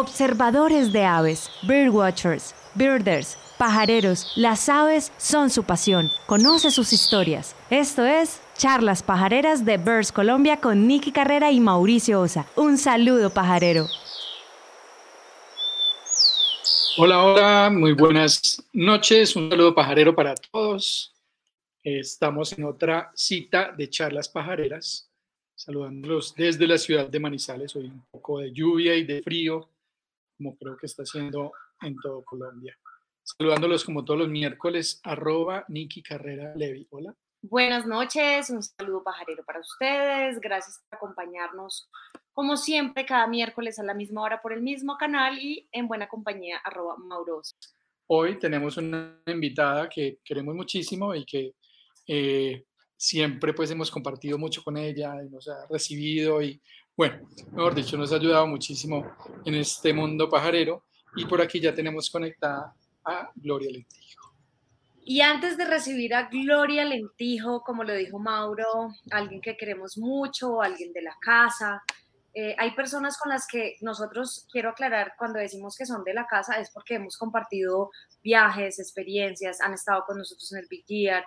Observadores de aves, birdwatchers, birders, pajareros, las aves son su pasión. Conoce sus historias. Esto es Charlas Pajareras de Birds Colombia con Nicky Carrera y Mauricio Osa. Un saludo pajarero. Hola, hola, muy buenas noches. Un saludo pajarero para todos. Estamos en otra cita de charlas pajareras, saludándolos desde la ciudad de Manizales. Hoy un poco de lluvia y de frío, como creo que está haciendo en todo Colombia. Saludándolos como todos los miércoles, arroba Niki Carrera Levi. Hola. Buenas noches, un saludo pajarero para ustedes. Gracias por acompañarnos, como siempre, cada miércoles a la misma hora por el mismo canal y en buena compañía, arroba Mauros. Hoy tenemos una invitada que queremos muchísimo y que eh, siempre pues hemos compartido mucho con ella y nos ha recibido y bueno, mejor dicho, nos ha ayudado muchísimo en este mundo pajarero y por aquí ya tenemos conectada a Gloria Lentijo. Y antes de recibir a Gloria Lentijo, como lo dijo Mauro, alguien que queremos mucho, alguien de la casa, eh, hay personas con las que nosotros, quiero aclarar, cuando decimos que son de la casa es porque hemos compartido viajes, experiencias, han estado con nosotros en el Big Year,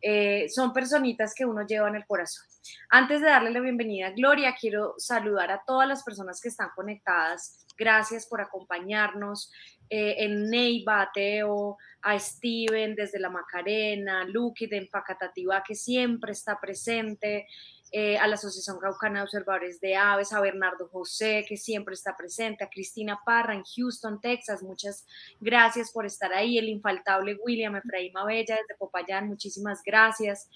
eh, son personitas que uno lleva en el corazón. Antes de darle la bienvenida a Gloria, quiero saludar a todas las personas que están conectadas. Gracias por acompañarnos. Eh, en Neiva, a Teo, a Steven desde la Macarena, Lucky de Empacatativa que siempre está presente, eh, a la Asociación Caucana de Observadores de Aves, a Bernardo José, que siempre está presente, a Cristina Parra en Houston, Texas, muchas gracias por estar ahí, el infaltable William Efraín Abella desde Popayán, muchísimas gracias,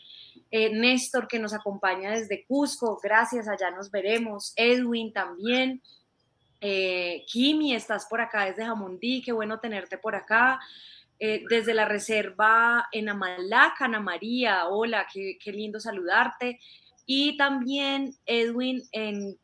eh, Néstor que nos acompaña desde Cusco, gracias, allá nos veremos, Edwin también, eh, Kimi, estás por acá desde Jamundí, qué bueno tenerte por acá. desde la reserva en Amalaca, Ana María, hola, qué, qué lindo saludarte y también Edwin en,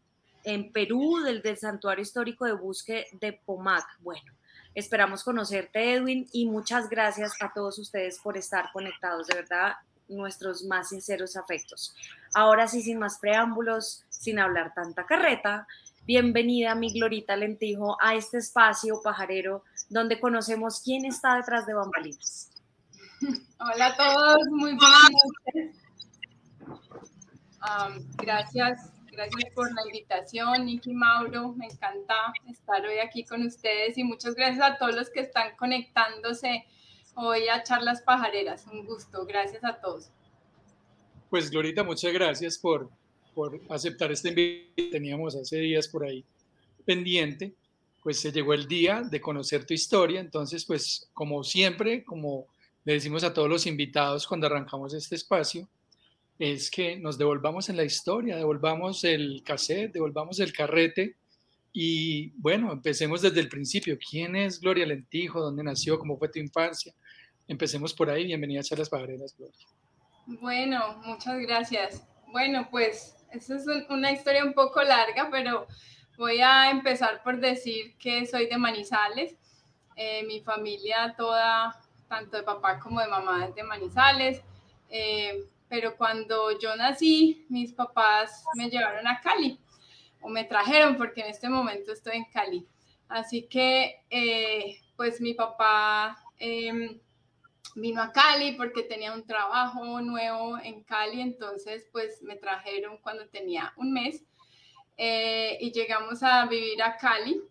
en Perú, del, del, Santuario Histórico de Busque de Pomac. Bueno, esperamos conocerte, Edwin, y muchas gracias a todos ustedes por estar conectados, de verdad, nuestros más sinceros afectos. Ahora sí, sin más preámbulos, sin hablar tanta carreta, bienvenida mi Glorita Lentijo a este espacio pajarero donde conocemos quién está detrás de bambalinas. Hola a todos, muy buenas noches gracias, gracias por la invitación, Nicky Mauro. Me encanta estar hoy aquí con ustedes y muchas gracias a todos los que están conectándose hoy a Charlas Pajareras. Un gusto, gracias a todos. Pues Glorita, muchas gracias por, por aceptar este invito que teníamos hace días por ahí pendiente. Pues se llegó el día de conocer tu historia, entonces pues como siempre, como le decimos a todos los invitados cuando arrancamos este espacio, es que nos devolvamos en la historia, devolvamos el cassette, devolvamos el carrete y bueno, empecemos desde el principio. ¿Quién es Gloria Lentijo? ¿Dónde nació? ¿Cómo fue tu infancia? Empecemos por ahí. Bienvenida a las Pajareras, Gloria. Bueno, muchas gracias. Bueno, pues esa es una historia un poco larga, pero voy a empezar por decir que soy de Manizales. Eh, mi familia toda, tanto de papá como de mamá, es de Manizales. Eh, pero cuando yo nací, mis papás me llevaron a Cali o me trajeron porque en este momento estoy en Cali. Así que, eh, pues mi papá em, vino a Cali porque tenía un trabajo nuevo en Cali, entonces pues me trajeron cuando tenía un mes eh, y llegamos a vivir a Cali.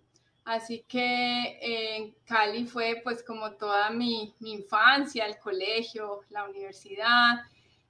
Así que en Cali fue pues como toda mi, mi infancia, el colegio, la universidad,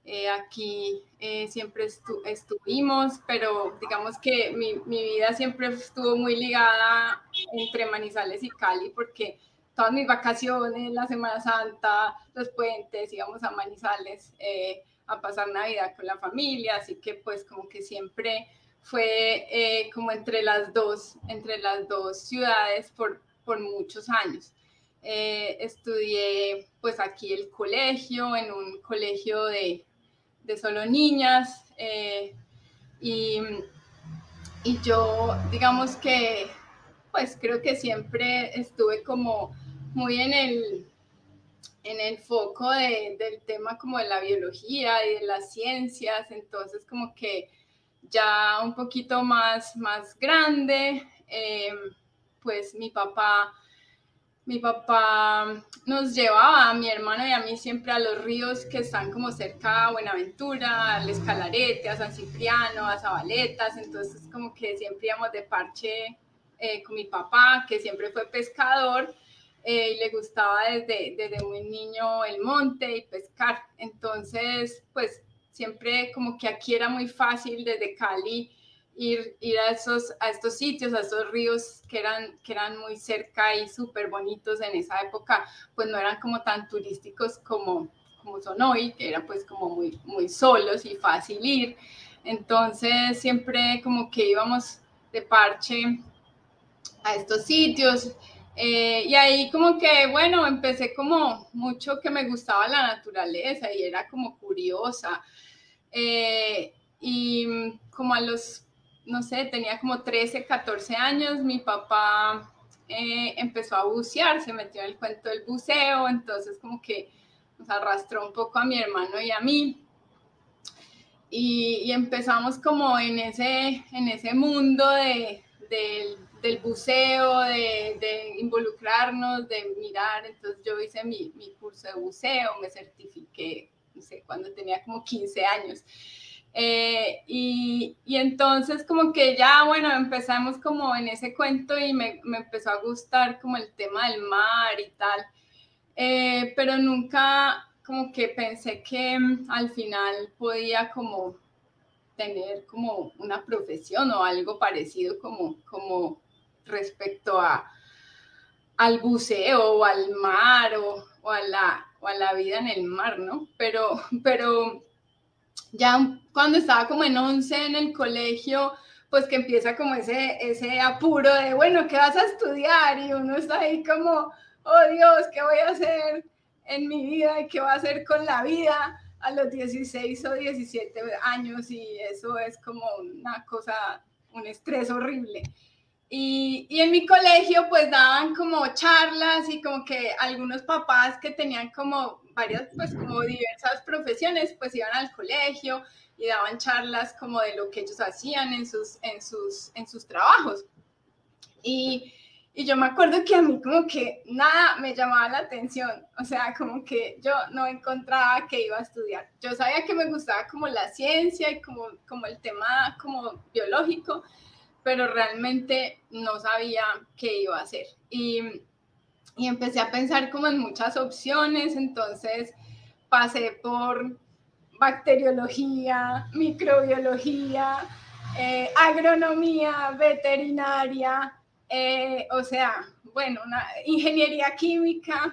eh, aquí eh, siempre estuvimos, pero digamos que mi, mi, vida siempre estuvo muy ligada entre Manizales y Cali, porque todas mis vacaciones, la Semana Santa, los puentes, íbamos a Manizales eh, a pasar Navidad con la familia, así que pues como que siempre fue como entre las dos, entre las dos ciudades por, por muchos años. estudié pues aquí el colegio, en un colegio de, de solo niñas. Eh, y, y, yo, digamos que, pues creo que siempre estuve como muy en el, en el foco de, del tema como de la biología y de las ciencias, entonces como que ya un poquito más, más grande, eh, pues mi papá mi papá nos llevaba a mi hermano y a mí siempre a los ríos que están como cerca a Buenaventura, al Escalarete, a San Cipriano, a Zabaletas, entonces como que siempre íbamos de parche eh, con mi papá, que siempre fue pescador eh, y le gustaba desde, desde muy niño el monte y pescar, entonces pues siempre como que aquí era muy fácil desde Cali ir, ir a, esos, a estos sitios, a estos ríos que eran, que eran muy cerca y súper bonitos en esa época, pues no eran como tan turísticos como, como son hoy, que eran pues como muy, muy solos y fácil ir. Entonces siempre como que íbamos de parche a estos sitios. Eh, y ahí como que, bueno, empecé como mucho que me gustaba la naturaleza y era como curiosa. Eh, y como a los no sé, tenía como 13, 14 años, mi papá eh, empezó a bucear, se metió en el cuento del buceo, entonces como que nos arrastró un poco a mi hermano y a mí. Y, empezamos como en ese, en ese mundo de, del buceo, de, involucrarnos, de mirar. Entonces yo hice mi, mi curso de buceo, me certifiqué, no sé, cuando tenía como 15 años. Eh, y, y, entonces como que ya, bueno, empezamos como en ese cuento y me, me empezó a gustar como el tema del mar y tal, eh, pero nunca como que pensé que mm, al final podía como tener como una profesión o algo parecido como, como respecto a, al buceo o al mar o, o, a la, o a la vida en el mar, ¿no? Pero, pero ya cuando estaba como en 11 en el colegio, pues que empieza como ese, ese apuro de, bueno, ¿qué vas a estudiar? Y uno está ahí como, oh Dios, ¿qué voy a hacer en mi vida? ¿Y qué voy a hacer con la vida? a los 16 o 17 años y eso es como una cosa, un estrés horrible. Y, y, en mi colegio pues daban como charlas y como que algunos papás que tenían como varias, pues como diversas profesiones, pues iban al colegio y daban charlas como de lo que ellos hacían en sus, en sus, en sus trabajos. Y, y yo me acuerdo que a mí como que nada me llamaba la atención, o sea, como que yo no encontraba que iba a estudiar. Yo sabía que me gustaba como la ciencia y como, como el tema como biológico, pero realmente no sabía qué iba a hacer. Y, y empecé a pensar como en muchas opciones, entonces pasé por bacteriología, microbiología, eh, agronomía, veterinaria, eh, o sea, bueno, una ingeniería química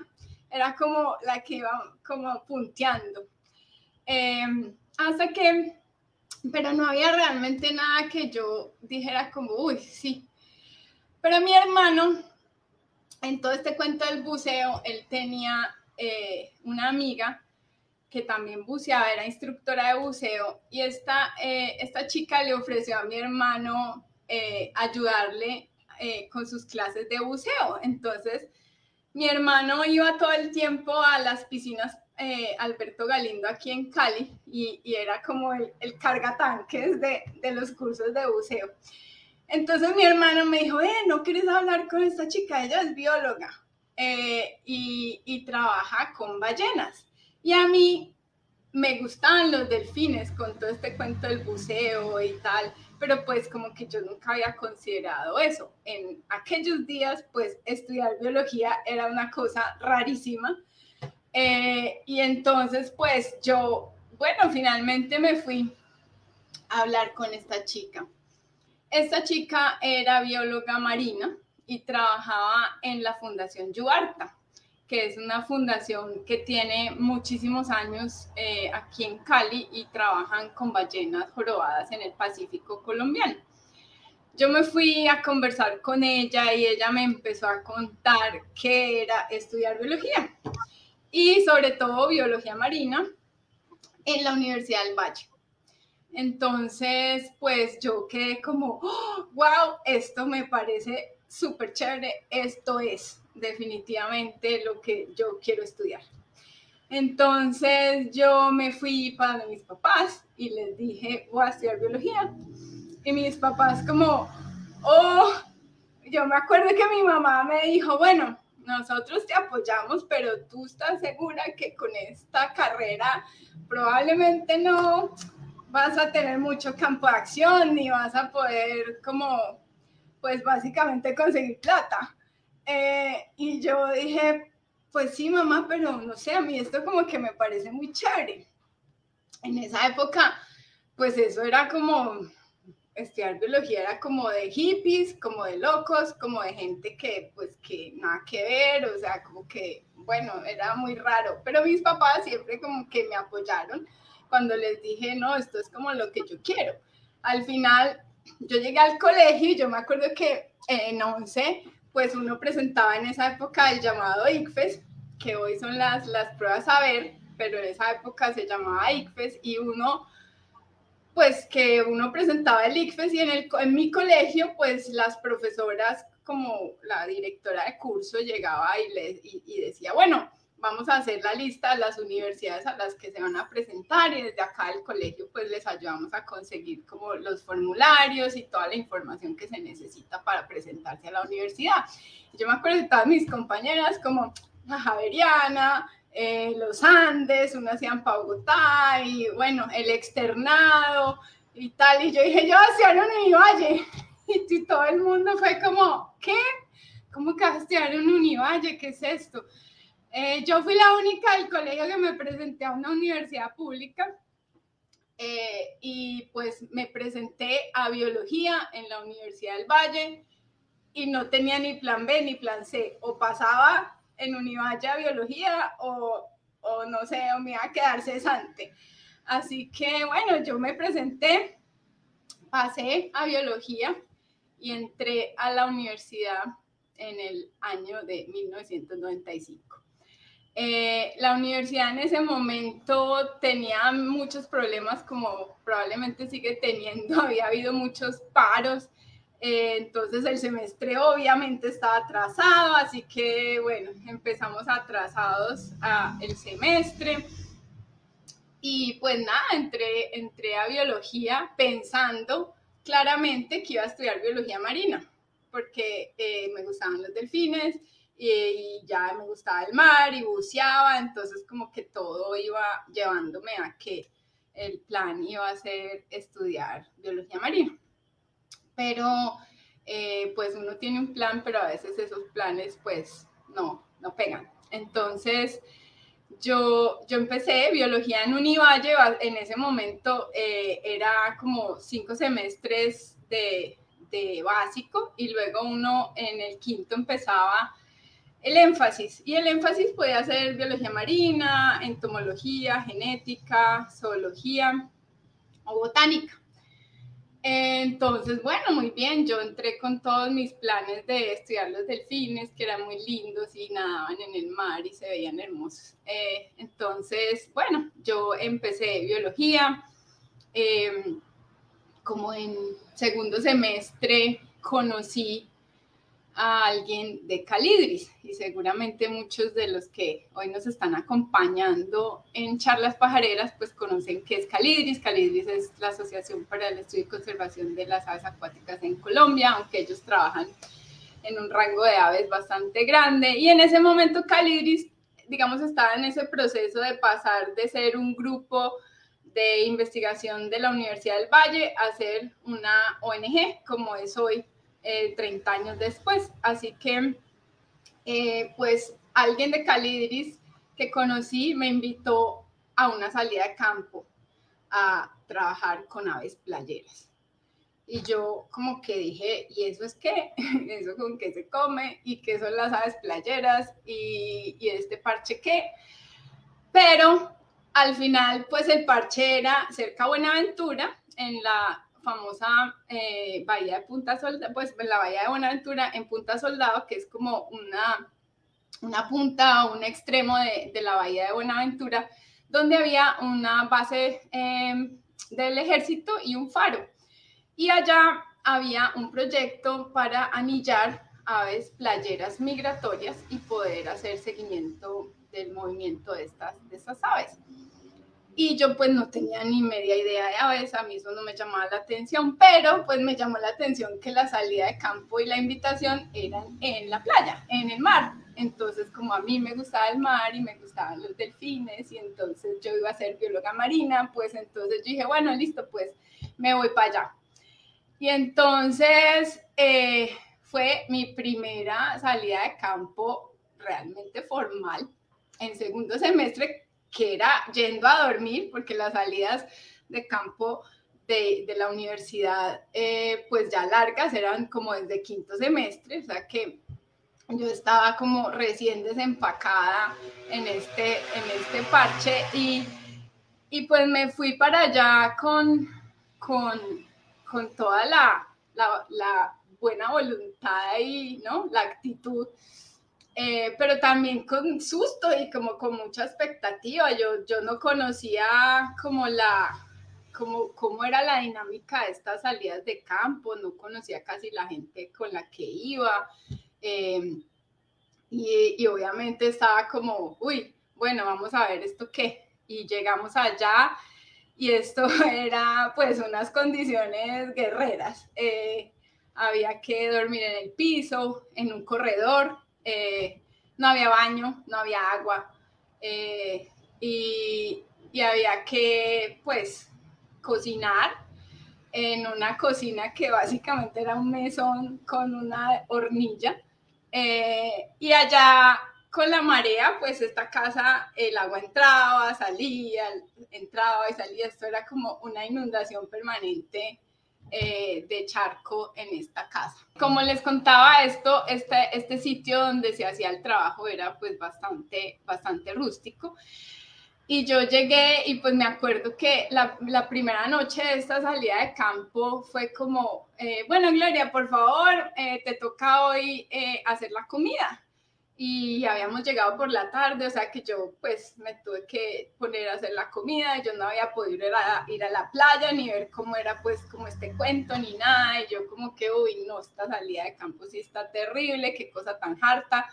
era como la que iba como punteando. Em, hasta que, pero no había realmente nada que yo dijera como, uy, sí. Pero mi hermano en todo este cuento del buceo, él tenía eh, una amiga que también buceaba, era instructora de buceo, y esta, eh, esta chica le ofreció a mi hermano eh, ayudarle con sus clases de buceo. Entonces, mi hermano iba todo el tiempo a las piscinas Alberto Galindo aquí en Cali y, era como el, el cargatanques de, de los cursos de buceo. Entonces mi hermano me dijo, eh, ¿no quieres hablar con esta chica? Ella es bióloga eh, y, trabaja con ballenas. Y a mí me gustaban los delfines con todo este cuento del buceo y tal, pero pues como que yo nunca había considerado eso. En aquellos días, pues estudiar biología era una cosa rarísima. Eh, y entonces, pues yo, bueno, finalmente me fui a hablar con esta chica. Esta chica era bióloga marina y trabajaba en la Fundación Yuarta, que es una fundación que tiene muchísimos años eh, aquí en Cali y trabajan con ballenas jorobadas en el Pacífico colombiano. Yo me fui a conversar con ella y ella me empezó a contar qué era estudiar biología y sobre todo biología marina en la Universidad del Valle. Entonces, pues yo quedé como, wow, esto me parece súper chévere, esto es definitivamente lo que yo quiero estudiar. Entonces yo me fui para mis papás y les dije, voy a estudiar biología. Y mis papás como, oh, yo me acuerdo que mi mamá me dijo, bueno, nosotros te apoyamos, pero tú estás segura que con esta carrera probablemente no vas a tener mucho campo de acción ni vas a poder como, pues básicamente conseguir plata. Eh, y yo dije, pues sí, mamá, pero no sé, a mí esto como que me parece muy chévere. En esa época, pues eso era como, estudiar biología era como de hippies, como de locos, como de gente que pues que nada que ver, o sea, como que, bueno, era muy raro, pero mis papás siempre como que me apoyaron cuando les dije, no, esto es como lo que yo quiero. Al final, yo llegué al colegio y yo me acuerdo que en 11, pues uno presentaba en esa época el llamado ICFES, que hoy son las, las pruebas a ver, pero en esa época se llamaba ICFES y uno pues que uno presentaba el ICFES y en, el, en mi colegio, pues las profesoras, como la directora de curso, llegaba y, le, y, decía, bueno, vamos a hacer la lista de las universidades a las que se van a presentar y desde acá del colegio, pues les ayudamos a conseguir como los formularios y toda la información que se necesita para presentarse a la universidad. Yo me acuerdo de todas mis compañeras como la Javeriana, eh, los Andes, uno hacían para Bogotá y bueno, el externado y tal. Y yo dije, yo hacia un Univalle. Y, todo el mundo fue como, ¿qué? ¿Cómo que vas a estudiar en Univalle? ¿Qué es esto? Eh, yo fui la única del colegio que me presenté a una universidad pública eh, y pues me presenté a biología en la Universidad del Valle y no tenía ni plan B ni plan C. O pasaba en Univalla Biología o, o no sé, o me iba a quedar cesante. Así que bueno, yo me presenté, pasé a Biología y entré a la universidad en el año de 1995. Eh, la universidad en ese momento tenía muchos problemas, como probablemente sigue teniendo, había habido muchos paros eh, entonces el semestre obviamente estaba atrasado, así que bueno, empezamos atrasados a el semestre. Y pues nada, entré, entré a biología pensando claramente que iba a estudiar biología marina, porque eh, me gustaban los delfines y, y, ya me gustaba el mar y buceaba, entonces como que todo iba llevándome a que el plan iba a ser estudiar biología marina pero eh, pues uno tiene un plan, pero a veces esos planes pues no, no pegan. Entonces, yo, yo empecé biología en Univalle, en ese momento eh, era como cinco semestres de, de, básico y luego uno en el quinto empezaba el énfasis y el énfasis podía ser biología marina, entomología, genética, zoología o botánica. Entonces, bueno, muy bien, yo entré con todos mis planes de estudiar los delfines, que eran muy lindos y nadaban en el mar y se veían hermosos. Eh, entonces, bueno, yo empecé biología, em, como en segundo semestre conocí a alguien de Calidris y seguramente muchos de los que hoy nos están acompañando en charlas pajareras pues conocen qué es Calidris. Calidris es la Asociación para el Estudio y Conservación de las Aves Acuáticas en Colombia, aunque ellos trabajan en un rango de aves bastante grande y en ese momento Calidris digamos estaba en ese proceso de pasar de ser un grupo de investigación de la Universidad del Valle a ser una ONG como es hoy 30 eh, años después. Así que, eh, pues, alguien de Calidris que conocí me invitó a una salida de campo a trabajar con aves playeras. Y yo como que dije, ¿y eso es qué? ¿Eso con qué se come? ¿Y qué son las aves playeras? ¿Y, y este parche qué? Pero al final, pues el parche era cerca de Buenaventura, en la famosa eh, bahía de Punta Soldado, pues la bahía de Buenaventura en Punta Soldado, que es como una, una punta o un extremo de, de la bahía de Buenaventura, donde había una base em, del ejército y un faro. Y allá había un proyecto para anillar aves playeras migratorias y poder hacer seguimiento del movimiento de estas, de estas aves. Y yo pues no tenía ni media idea de aves, a mí eso no me llamaba la atención, pero pues me llamó la atención que la salida de campo y la invitación eran en la playa, en el mar. Entonces, como a mí me gustaba el mar y me gustaban los delfines y entonces yo iba a ser bióloga marina, pues entonces yo dije, bueno, listo, pues me voy para allá. Y entonces eh, fue mi primera salida de campo realmente formal en segundo semestre, que era yendo a dormir, porque las salidas de campo de, de la universidad, eh, pues ya largas, eran como desde quinto semestre, o sea que yo estaba como recién desempacada en este, en este parche y, y pues me fui para allá con, con, con toda la, la, la, buena voluntad y ¿no? la actitud, eh, pero también con susto y como con mucha expectativa. Yo, yo no conocía como la, como, cómo era la dinámica de estas salidas de campo, no conocía casi la gente con la que iba. Y, y, obviamente estaba como, uy, bueno, vamos a ver esto qué. Y llegamos allá y esto era pues unas condiciones guerreras. Eh, había que dormir en el piso, en un corredor, eh, no había baño, no había agua eh, y, y había que pues cocinar en una cocina que básicamente era un mesón con una hornilla eh, y allá con la marea, pues esta casa, el agua entraba, salía, entraba y salía. Esto era como una inundación permanente eh, de charco en esta casa. Como les contaba esto, este, este sitio donde se hacía el trabajo era pues bastante, bastante rústico. Y yo llegué y pues me acuerdo que la, primera noche de esta salida de campo fue como, eh, bueno, Gloria, por favor, eh, te toca hoy eh, hacer la comida. Y habíamos llegado por la tarde, o sea que yo pues me tuve que poner a hacer la comida, yo no había podido ir a, ir a la playa ni ver cómo era pues como este cuento ni nada, y yo como que, uy, no, esta salida de campo sí está terrible, qué cosa tan harta.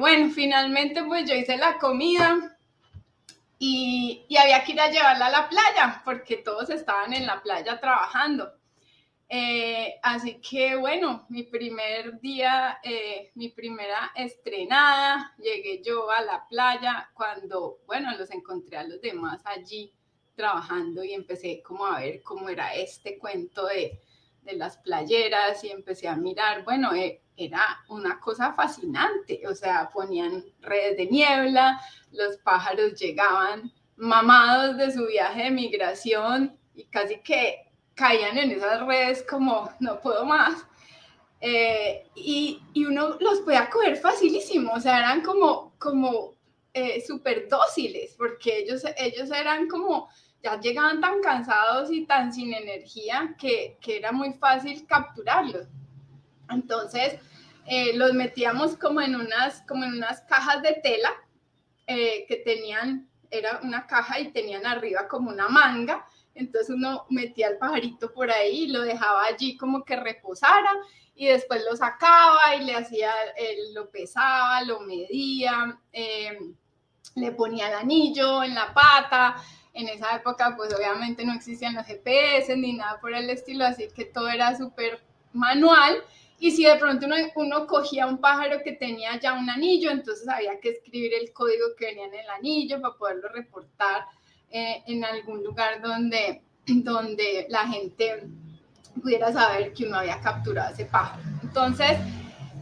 bueno, finalmente pues yo hice la comida, y, y, había que ir a llevarla a la playa porque todos estaban en la playa trabajando. Eh, así que bueno, mi primer día, eh, mi primera estrenada, llegué yo a la playa cuando, bueno, los encontré a los demás allí trabajando y empecé como a ver cómo era este cuento de, de las playeras y empecé a mirar, bueno, eh, era una cosa fascinante, o sea, ponían redes de niebla, los pájaros llegaban mamados de su viaje de migración y casi que caían en esas redes como no puedo más. Eh, y, y, uno los podía coger facilísimo, o sea, eran como, como eh, súper dóciles, porque ellos, ellos eran como, ya llegaban tan cansados y tan sin energía que, que era muy fácil capturarlos. Entonces, eh, los metíamos como en, unas, como en unas cajas de tela eh, que tenían, era una caja y tenían arriba como una manga. Entonces uno metía el pajarito por ahí y lo dejaba allí como que reposara y después lo sacaba y le hacía, lo pesaba, lo medía, eh, le ponía el anillo en la pata. En esa época pues obviamente no existían los GPS ni nada por el estilo, así que todo era súper manual y si de pronto uno, uno, cogía un pájaro que tenía ya un anillo, entonces había que escribir el código que venía en el anillo para poderlo reportar eh, en algún lugar donde, donde la gente pudiera saber que uno había capturado ese pájaro. Entonces,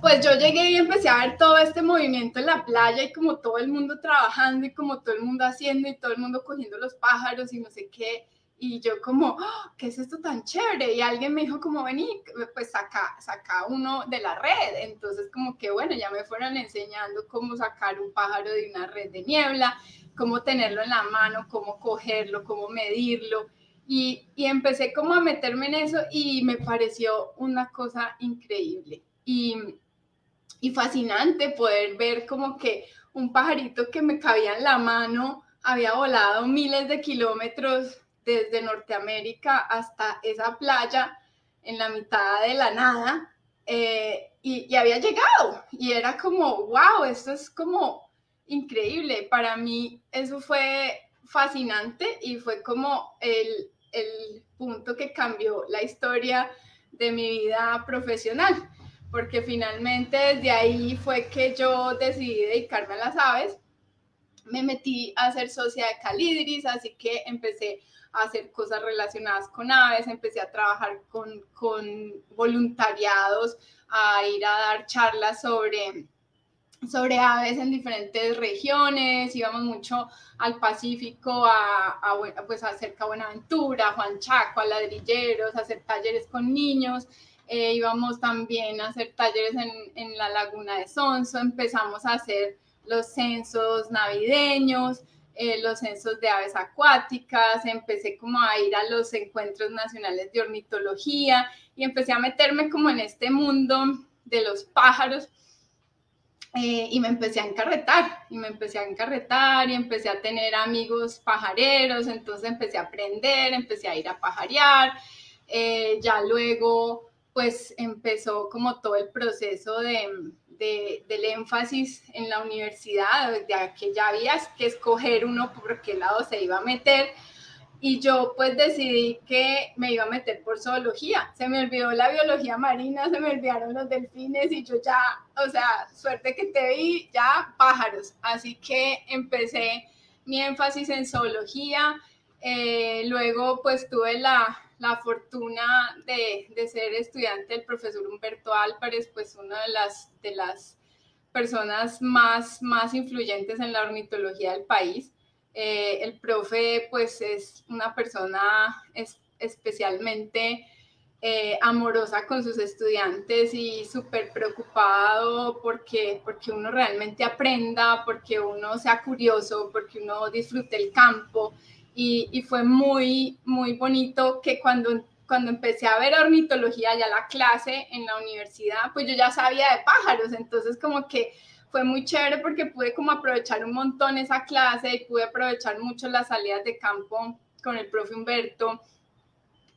pues yo llegué y empecé a ver todo este movimiento en la playa y como todo el mundo trabajando y como todo el mundo haciendo y todo el mundo cogiendo los pájaros y no sé qué y yo como, ¡Ah! ¿qué es esto tan chévere? Y alguien me dijo como, vení, pues saca, saca uno de la red. Entonces como que bueno, ya me fueron enseñando cómo sacar un pájaro de una red de niebla, cómo tenerlo en la mano, cómo cogerlo, cómo medirlo. Y, y empecé como a meterme en eso y me pareció una cosa increíble y, y fascinante poder ver como que un pajarito que me cabía en la mano había volado miles de kilómetros desde Norteamérica hasta esa playa en la mitad de la nada eh, y, había llegado y era como, wow, esto es como increíble. Para mí eso fue, fascinante y fue como el, el punto que cambió la historia de mi vida profesional, porque finalmente desde ahí fue que yo decidí dedicarme a las aves. Me metí a ser socia de Calidris, así que empecé a hacer cosas relacionadas con aves, empecé a trabajar con, con voluntariados, a ir a dar charlas sobre sobre aves en diferentes regiones, íbamos mucho al Pacífico, a, a, pues a cerca Buenaventura, a Juan Chaco, a ladrilleros, a hacer talleres con niños, eh, íbamos también a hacer talleres en, en, la laguna de Sonso, empezamos a hacer los censos navideños, eh, los censos de aves acuáticas, empecé como a ir a los encuentros nacionales de ornitología y empecé a meterme como en este mundo de los pájaros eh, y me empecé a encarretar, y me empecé a encarretar y empecé a tener amigos pajareros, entonces empecé a aprender, empecé a ir a pajarear, eh, ya luego pues empezó como todo el proceso de, de, del énfasis en la universidad, ya que ya había que escoger uno por qué lado se iba a meter, y yo pues decidí que me iba a meter por zoología. Se me olvidó la biología marina, se me olvidaron los delfines y yo ya, o sea, suerte que te vi, ya pájaros. Así que empecé mi énfasis en zoología. Eh, luego pues tuve la, la fortuna de, de, ser estudiante del profesor Humberto Álvarez, pues una de las, de las personas más, más influyentes en la ornitología del país. Eh, el profe pues es una persona especialmente eh, amorosa con sus estudiantes y súper preocupado porque, porque uno realmente aprenda, porque uno sea curioso, porque uno disfrute el campo. Y, y fue muy, muy bonito que cuando, cuando empecé a ver ornitología, ya la clase en la universidad, pues yo ya sabía de pájaros, entonces como que fue muy chévere porque pude como aprovechar un montón esa clase y pude aprovechar mucho las salidas de campo con el profe Humberto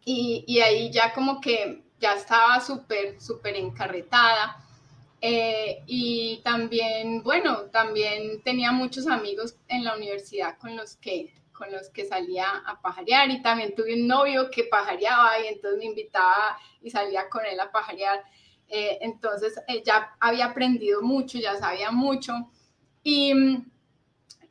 y, y ahí ya como que ya estaba súper, súper encarretada. Eh, y también, bueno, también tenía muchos amigos en la universidad con los que con los que salía a pajarear y también tuve un novio que pajareaba y entonces me invitaba y salía con él a pajarear. Eh, entonces ya había aprendido mucho, ya sabía mucho. Y,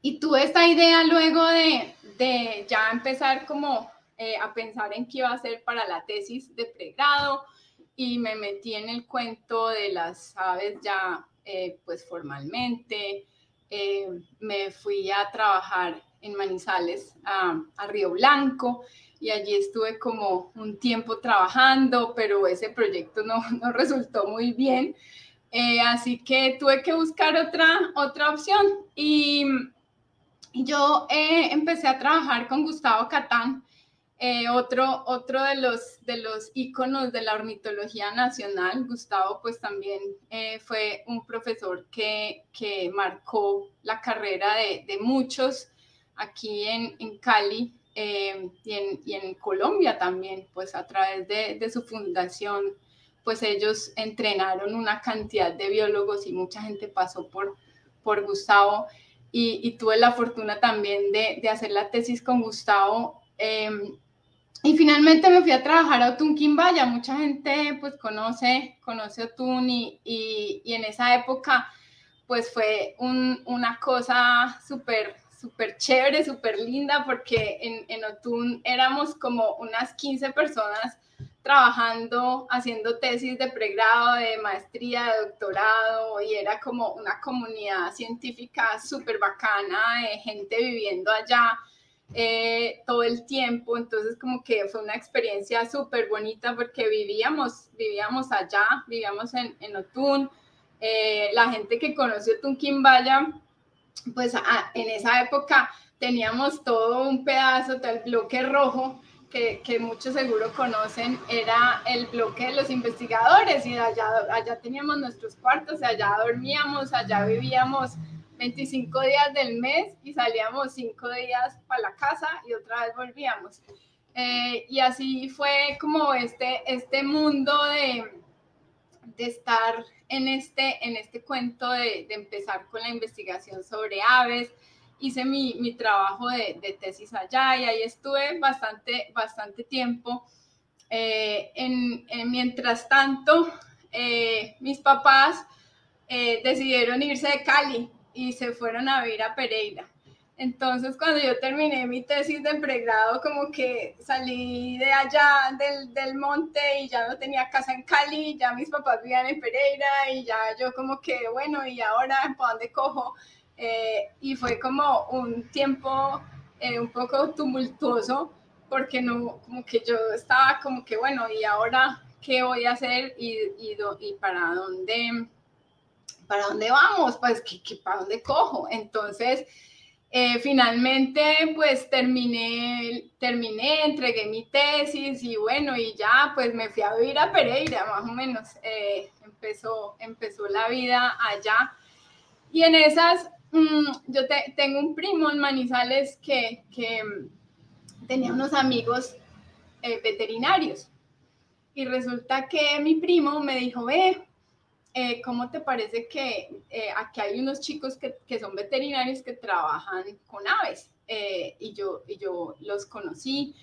y tuve esta idea luego de, de ya empezar como eh, a pensar en qué iba a hacer para la tesis de pregrado y me metí en el cuento de las aves ya eh, pues formalmente. me fui a trabajar en Manizales a, a Río Blanco y allí estuve como un tiempo trabajando, pero ese proyecto no, no resultó muy bien. Eh, así que tuve que buscar otra, otra opción y, yo eh, empecé a trabajar con Gustavo Catán, eh, otro, otro de los, de los íconos de la ornitología nacional. Gustavo pues también fue un profesor que, que marcó la carrera de, de muchos aquí en, en Cali eh, y, en, Colombia también, pues a través de, su fundación, pues ellos entrenaron una cantidad de biólogos y mucha gente pasó por, por Gustavo y, tuve la fortuna también de, hacer la tesis con Gustavo. Em, y finalmente me fui a trabajar a Otun Quimbaya. Mucha gente pues conoce, conoce Otun y, y, en esa época pues fue una cosa súper súper chévere, súper linda, porque en, en Otún éramos como unas 15 personas trabajando, haciendo tesis de pregrado, de maestría, de doctorado, y era como una comunidad científica súper bacana, de gente viviendo allá eh, todo el tiempo, entonces como que fue una experiencia súper bonita porque vivíamos, vivíamos allá, vivíamos en, en Otún, eh, la gente que conoció Otún Pues en esa época teníamos todo un pedazo del bloque rojo que, que, muchos seguro conocen, era el bloque de los investigadores y allá, allá teníamos nuestros cuartos, allá dormíamos, allá vivíamos 25 días del mes y salíamos 5 días para la casa y otra vez volvíamos. Eh, y así fue como este, este mundo de, de estar en este, en este cuento de, de, empezar con la investigación sobre aves. hice mi, mi trabajo de, tesis allá y ahí estuve bastante, bastante tiempo. Eh, en, mientras tanto, eh, mis papás eh, decidieron irse de Cali y se fueron a vivir a Pereira. Entonces, cuando yo terminé mi tesis de pregrado, como que salí de allá del, del, monte y ya no tenía casa en Cali, ya mis papás vivían en Pereira y ya yo como que, bueno, ¿y ahora para dónde cojo? Eh, y fue como un tiempo eh, un poco tumultuoso porque no, como que yo estaba como que, bueno, ¿y ahora qué voy a hacer y, y, y para dónde? ¿Para dónde vamos? Pues, ¿qué, qué, ¿para dónde cojo? Entonces, eh, finalmente, pues terminé, terminé, entregué mi tesis y bueno, y ya, pues me fui a vivir a Pereira, más o menos. Eh, empezó, empezó la vida allá. Y en esas, mm, yo tengo un primo en Manizales que, que tenía unos amigos eh, veterinarios. Y resulta que mi primo me dijo, ve, eh, ¿cómo te parece que eh, aquí hay unos chicos que, que, son veterinarios que trabajan con aves? Eh, y, yo, y yo los conocí.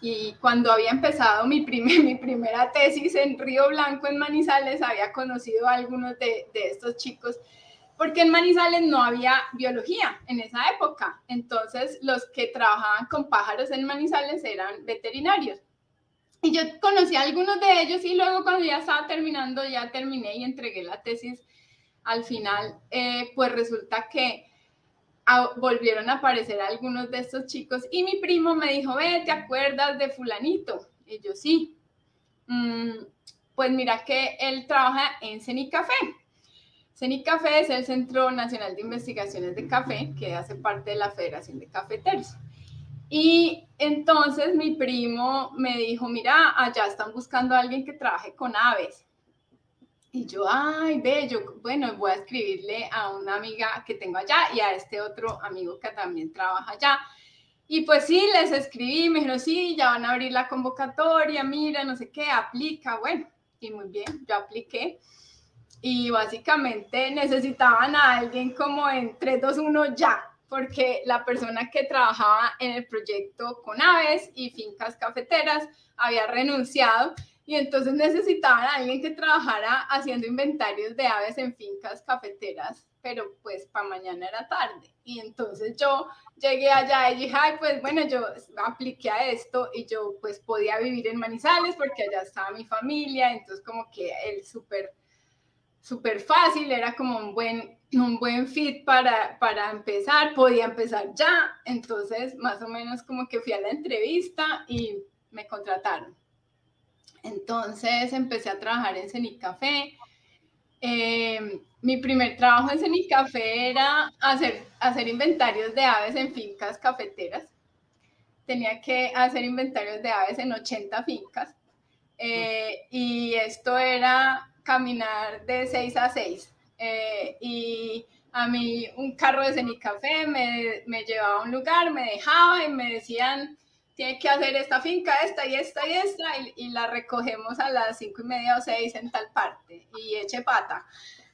y cuando había empezado mi, mi primera tesis en Río Blanco, en Manizales, había conocido a algunos de, de estos chicos porque en Manizales no había biología en esa época. Entonces, los que trabajaban con pájaros en Manizales eran veterinarios. Y yo conocí a algunos de ellos y luego cuando ya estaba terminando, ya terminé y entregué la tesis al final, eh, pues resulta que volvieron a aparecer algunos de estos chicos y mi primo me dijo, ve, ¿te acuerdas de fulanito? Y yo sí. Mm, pues mira que él trabaja en Cenicafé. Cenicafé es el Centro Nacional de Investigaciones de Café, que hace parte de la Federación de Cafeteros. Y entonces mi primo me dijo, mira, allá están buscando a alguien que trabaje con aves. Y yo, ay, bello, bueno, voy a escribirle a una amiga que tengo allá y a este otro amigo que también trabaja allá. Y pues sí, les escribí, me dijeron, sí, ya van a abrir la convocatoria, mira, no sé qué, aplica, bueno, y muy bien, yo apliqué. Y básicamente necesitaban a alguien como en 3, 2, 1 ya porque la persona que trabajaba en el proyecto con aves y fincas cafeteras había renunciado y entonces necesitaban a alguien que trabajara haciendo inventarios de aves en fincas cafeteras, pero pues para mañana era tarde. Y entonces yo llegué allá y dije, ay, pues bueno, yo apliqué a esto y yo pues podía vivir en Manizales porque allá estaba mi familia, entonces como que el súper súper fácil, era como un buen, un buen fit para, para empezar, podía empezar ya, entonces más o menos como que fui a la entrevista y me contrataron. Entonces empecé a trabajar en Cenicafé. Eh, mi primer trabajo en Cenicafé era hacer, hacer inventarios de aves en fincas cafeteras. Tenía que hacer inventarios de aves en 80 fincas. Eh, y esto era caminar de 6 a 6. Eh, y a mí un carro de Cenicafé me, me llevaba a un lugar, me dejaba y me decían, tiene que hacer esta finca, esta y esta y esta, y, la recogemos a las cinco y media o seis en tal parte, y eche pata,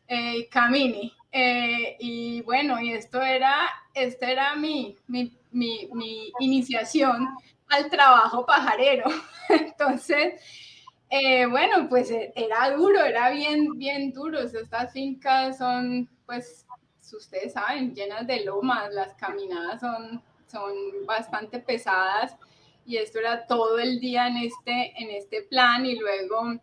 eh, y camine. Eh, y bueno, y esto era, esto era mi, mi, mi, mi iniciación al trabajo pajarero. Entonces, eh, bueno, pues eh, era duro, era bien, bien duro. Estas fincas son, pues, ustedes saben, llenas de lomas, las caminadas son, son bastante pesadas y esto era todo el día en este, en este plan y luego,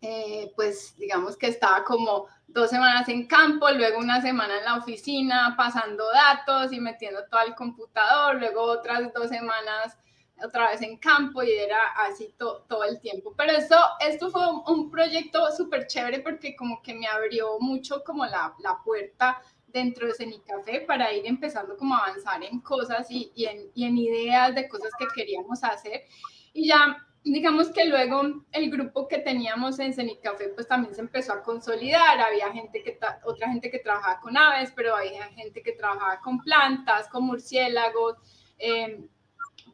eh, pues, digamos que estaba como dos semanas en campo, luego una semana en la oficina pasando datos y metiendo todo al computador, luego otras dos semanas otra vez en campo y era así todo el tiempo. Pero esto, esto fue un, proyecto súper chévere porque como que me abrió mucho como la, la puerta dentro de Cenicafé para ir empezando como a avanzar en cosas y, y, en, y, en, ideas de cosas que queríamos hacer. Y ya, digamos que luego el grupo que teníamos en Cenicafé pues también se empezó a consolidar. Había gente que, otra gente que trabajaba con aves, pero había gente que trabajaba con plantas, con murciélagos. Eh,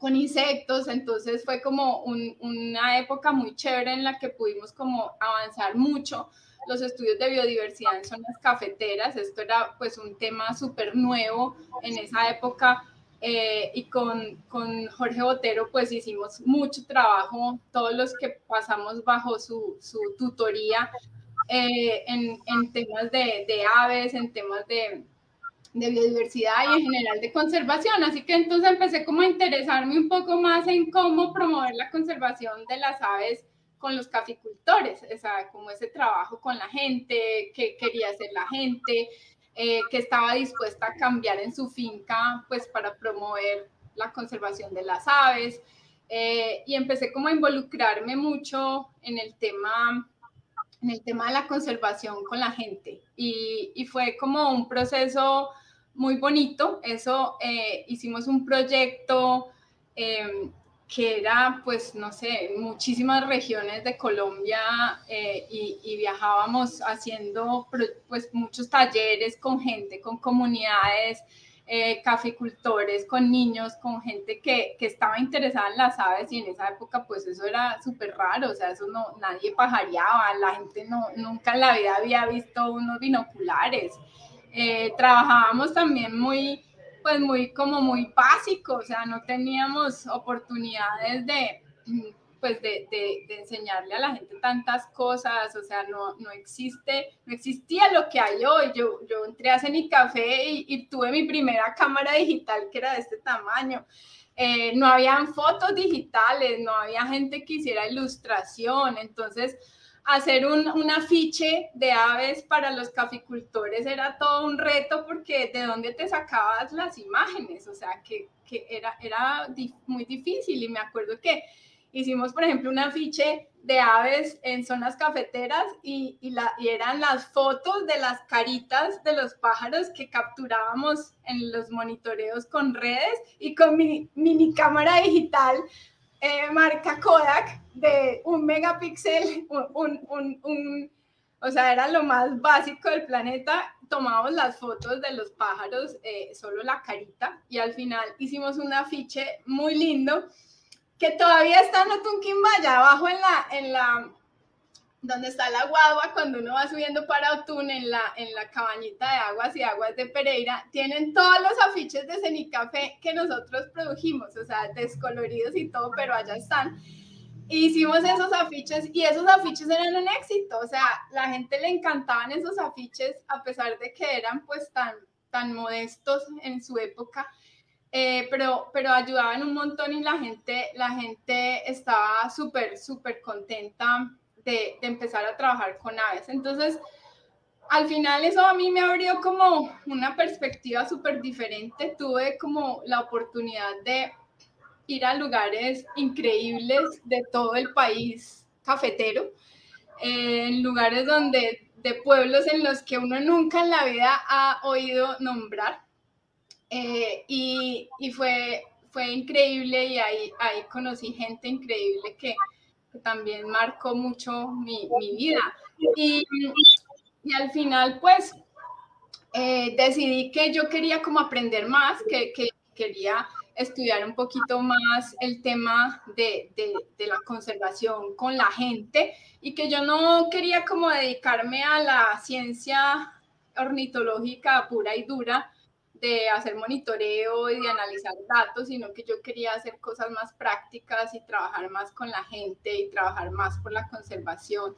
con insectos, entonces fue como una época muy chévere en la que pudimos como avanzar mucho, los estudios de biodiversidad en zonas cafeteras. Esto era pues un tema súper nuevo en esa época eh, y con, con, Jorge Botero pues hicimos mucho trabajo, todos los que pasamos bajo su, su tutoría eh, en, en, temas de, de, aves, en temas de, de, biodiversidad y en general de conservación. Así que entonces empecé como a interesarme un poco más en cómo promover la conservación de las aves con los caficultores, o sea, como ese trabajo con la gente, qué quería hacer la gente, eh, que estaba dispuesta a cambiar en su finca, pues para promover la conservación de las aves. Eh, y empecé como a involucrarme mucho en el tema en el tema de la conservación con la gente y, y fue como un proceso muy bonito. Eso eh, hicimos un proyecto em, que era, pues, no sé, muchísimas regiones de Colombia eh, y, viajábamos haciendo, pues, muchos talleres con gente, con comunidades, eh, caficultores, con niños, con gente que, que, estaba interesada en las aves y en esa época, pues, eso era súper raro, o sea, eso no, nadie pajareaba, la gente no, nunca en la vida había visto unos binoculares. Eh, trabajábamos también muy pues muy como muy básico, o sea, no teníamos oportunidades de, pues de, de, enseñarle a la gente tantas cosas, o sea, no, no existe, no existía lo que hay hoy. Yo, yo entré a Cenicafé y, y tuve mi primera cámara digital que era de este tamaño. Eh, no habían fotos digitales, no había gente que hiciera ilustración, entonces hacer un, un, afiche de aves para los caficultores era todo un reto porque de dónde te sacabas las imágenes, o sea, que, que era, era muy difícil y me acuerdo que hicimos, por ejemplo, un afiche de aves en zonas cafeteras y, y, la, y eran las fotos de las caritas de los pájaros que capturábamos en los monitoreos con redes y con mi mini cámara digital eh, marca Kodak de un megapíxel, un, o sea, era lo más básico del planeta. Tomamos las fotos de los pájaros, eh, solo la carita, y al final hicimos un afiche muy lindo que todavía está en Otunquimbaya, abajo en la, en la, donde está la guagua, cuando uno va subiendo para Otún, en la, en la cabañita de aguas y aguas de Pereira, tienen todos los afiches de Cenicafé que nosotros produjimos, o sea, descoloridos y todo, pero allá están. Hicimos esos afiches y esos afiches eran un éxito, o sea, la gente le encantaban esos afiches a pesar de que eran pues tan, tan modestos en su época. Eh, pero, pero ayudaban un montón y la gente, la gente estaba súper, súper contenta de, empezar a trabajar con aves. Entonces, al final eso a mí me abrió como una perspectiva súper diferente. Tuve como la oportunidad de ir a lugares increíbles de todo el país cafetero, en lugares donde de pueblos en los que uno nunca en la vida ha oído nombrar. Eh, y, y, fue, fue increíble y ahí, ahí conocí gente increíble que, también marcó mucho mi, mi vida. Y, y, al final, pues, eh, decidí que yo quería como aprender más, que, que, quería estudiar un poquito más el tema de, de, de, la conservación con la gente y que yo no quería como dedicarme a la ciencia ornitológica pura y dura, de hacer monitoreo y de analizar datos, sino que yo quería hacer cosas más prácticas y trabajar más con la gente y trabajar más por la conservación.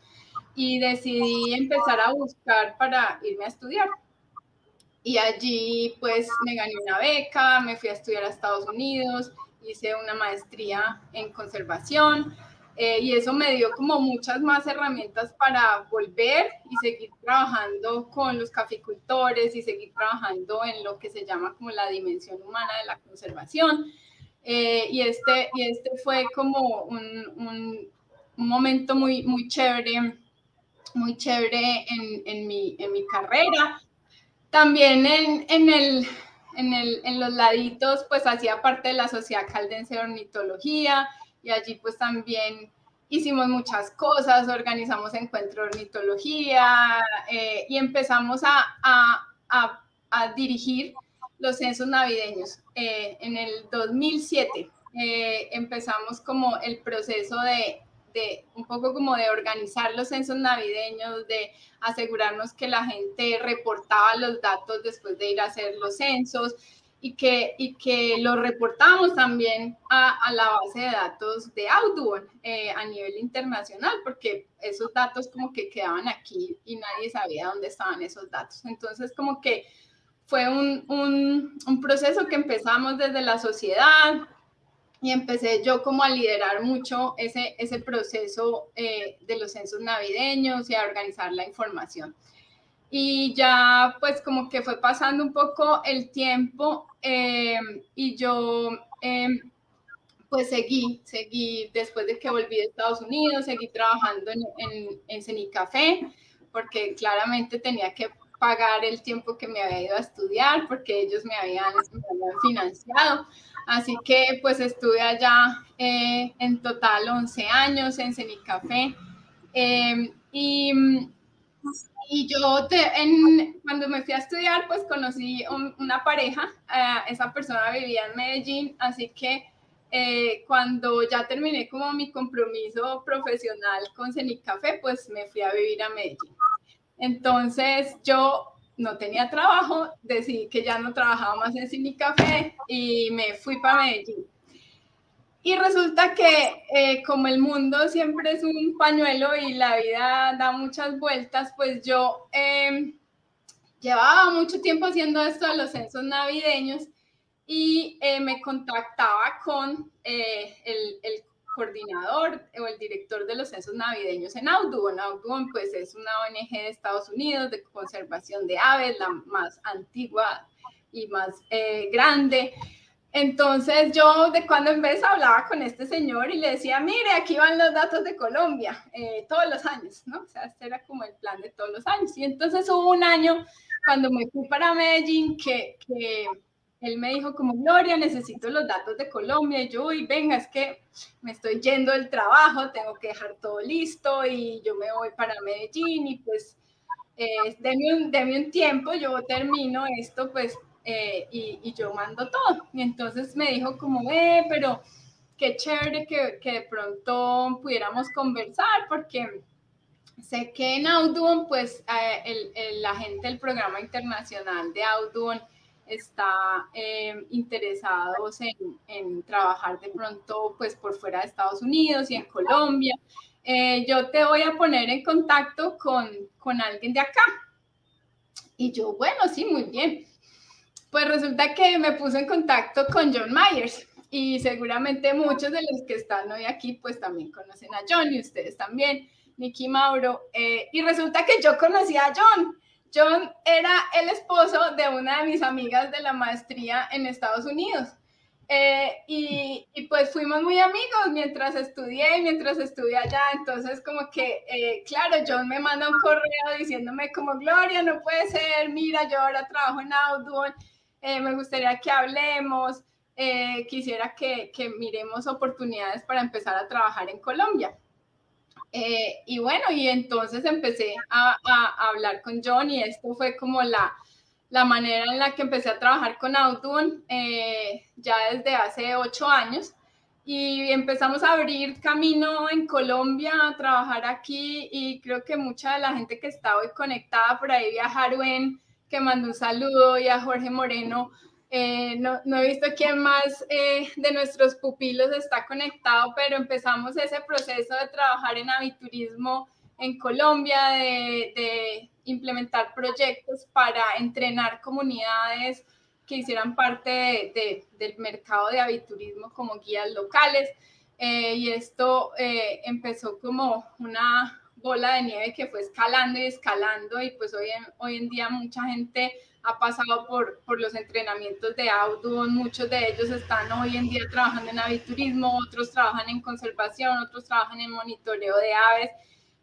Y decidí empezar a buscar para irme a estudiar. Y allí pues me gané una beca, me fui a estudiar a Estados Unidos, hice una maestría en conservación eh, y eso me dio como muchas más herramientas para volver y seguir trabajando con los caficultores y seguir trabajando en lo que se llama como la dimensión humana de la conservación. Eh, y, este, y este fue como un, un, un, momento muy, muy chévere, muy chévere en, en, mi, en mi carrera. También en, en el, en, el, en, los laditos, pues hacía parte de la Sociedad Caldense de Ornitología, y allí pues también hicimos muchas cosas, organizamos encuentros de ornitología eh, y empezamos a, a, a, dirigir los censos navideños. Eh, en el 2007 eh, empezamos como el proceso de, de, un poco como de organizar los censos navideños, de asegurarnos que la gente reportaba los datos después de ir a hacer los censos y que, y que lo reportamos también a, a, la base de datos de Audubon eh, a nivel internacional, porque esos datos como que quedaban aquí y nadie sabía dónde estaban esos datos. Entonces como que fue un, un, un proceso que empezamos desde la sociedad, y empecé yo como a liderar mucho ese, ese proceso eh, de los censos navideños y a organizar la información. Y ya pues como que fue pasando un poco el tiempo eh, y yo em, pues seguí, seguí después de que volví de Estados Unidos, seguí trabajando en, en, en Cenicafé porque claramente tenía que pagar el tiempo que me había ido a estudiar porque ellos me habían, financiado. Así que pues estuve allá eh, en total 11 años en Cenicafé. Eh, y, y, yo en, cuando me fui a estudiar pues conocí una pareja, eh, esa persona vivía en Medellín, así que eh, cuando ya terminé como mi compromiso profesional con Cenicafé pues me fui a vivir a Medellín. Entonces yo no tenía trabajo, decidí que ya no trabajaba más en Cine Café y me fui para Medellín. Y resulta que eh, como el mundo siempre es un pañuelo y la vida da muchas vueltas, pues yo em, llevaba mucho tiempo haciendo esto de los censos navideños y eh, me contactaba con eh, el, el coordinador o el director de los censos navideños en Audubon. Audubon pues es una ONG de Estados Unidos de conservación de aves, la más antigua y más eh, grande. Entonces yo de cuando en vez hablaba con este señor y le decía, mire, aquí van los datos de Colombia, eh, todos los años, ¿no? O sea, este era como el plan de todos los años. Y entonces hubo un año cuando me fui para Medellín que, que él me dijo como, Gloria, necesito los datos de Colombia. Y yo, uy, venga, es que me estoy yendo del trabajo, tengo que dejar todo listo y yo me voy para Medellín y pues eh, deme, un, un tiempo, yo termino esto pues eh, y, yo mando todo. Y entonces me dijo como, eh, pero qué chévere que, que de pronto pudiéramos conversar porque sé que en Audubon pues eh, el, el, la gente del programa internacional de Audubon está eh, interesados en, en, trabajar de pronto pues por fuera de Estados Unidos y en Colombia. Eh, yo te voy a poner en contacto con, con alguien de acá. Y yo, bueno, sí, muy bien. Pues resulta que me puse en contacto con John Myers y seguramente muchos de los que están hoy aquí pues también conocen a John y ustedes también, Nicky Mauro. Eh, y resulta que yo conocí a John John era el esposo de una de mis amigas de la maestría en Estados Unidos. Eh, y, pues fuimos muy amigos mientras estudié y mientras estudié allá. Entonces como que, eh, claro, John me manda un correo diciéndome como, Gloria, no puede ser, mira, yo ahora trabajo en Audubon, eh, me gustaría que hablemos, eh, quisiera que, que miremos oportunidades para empezar a trabajar en Colombia. Eh, y bueno, y entonces empecé a, hablar con John y esto fue como la, la manera en la que empecé a trabajar con Audubon eh, ya desde hace ocho años y empezamos a abrir camino en Colombia, a trabajar aquí y creo que mucha de la gente que está hoy conectada por ahí, a Jaruen, que mandó un saludo y a Jorge Moreno, eh, no, no, he visto quién más eh, de nuestros pupilos está conectado, pero empezamos ese proceso de trabajar en aviturismo en Colombia, de, implementar proyectos para entrenar comunidades que hicieran parte de, de, del mercado de aviturismo como guías locales. Eh, y esto empezó como una bola de nieve que fue escalando y escalando y pues hoy en, hoy en día mucha gente ha pasado por, por los entrenamientos de Audubon, muchos de ellos están hoy en día trabajando en aviturismo, otros trabajan en conservación, otros trabajan en monitoreo de aves,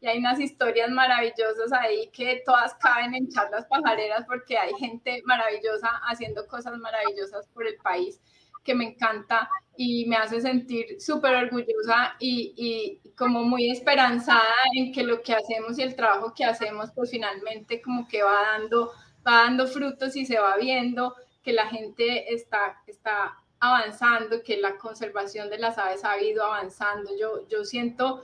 y hay unas historias maravillosas ahí que todas caben en charlas pajareras porque hay gente maravillosa haciendo cosas maravillosas por el país que me encanta y me hace sentir súper orgullosa y, y, como muy esperanzada en que lo que hacemos y el trabajo que hacemos pues finalmente como que va dando va dando frutos y se va viendo que la gente está, está avanzando, que la conservación de las aves ha ido avanzando. Yo, yo siento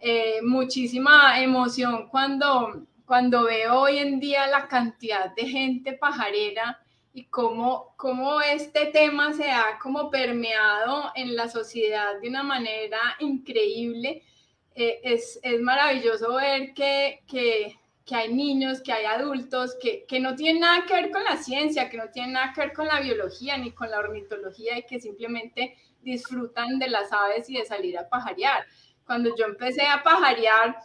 eh, muchísima emoción cuando, cuando veo hoy en día la cantidad de gente pajarera y cómo, cómo este tema se ha como permeado en la sociedad de una manera increíble. Eh, es, es, maravilloso ver que, que, que, hay niños, que hay adultos que, que no tienen nada que ver con la ciencia, que no tienen nada que ver con la biología ni con la ornitología y que simplemente disfrutan de las aves y de salir a pajarear. Cuando yo empecé a pajarear,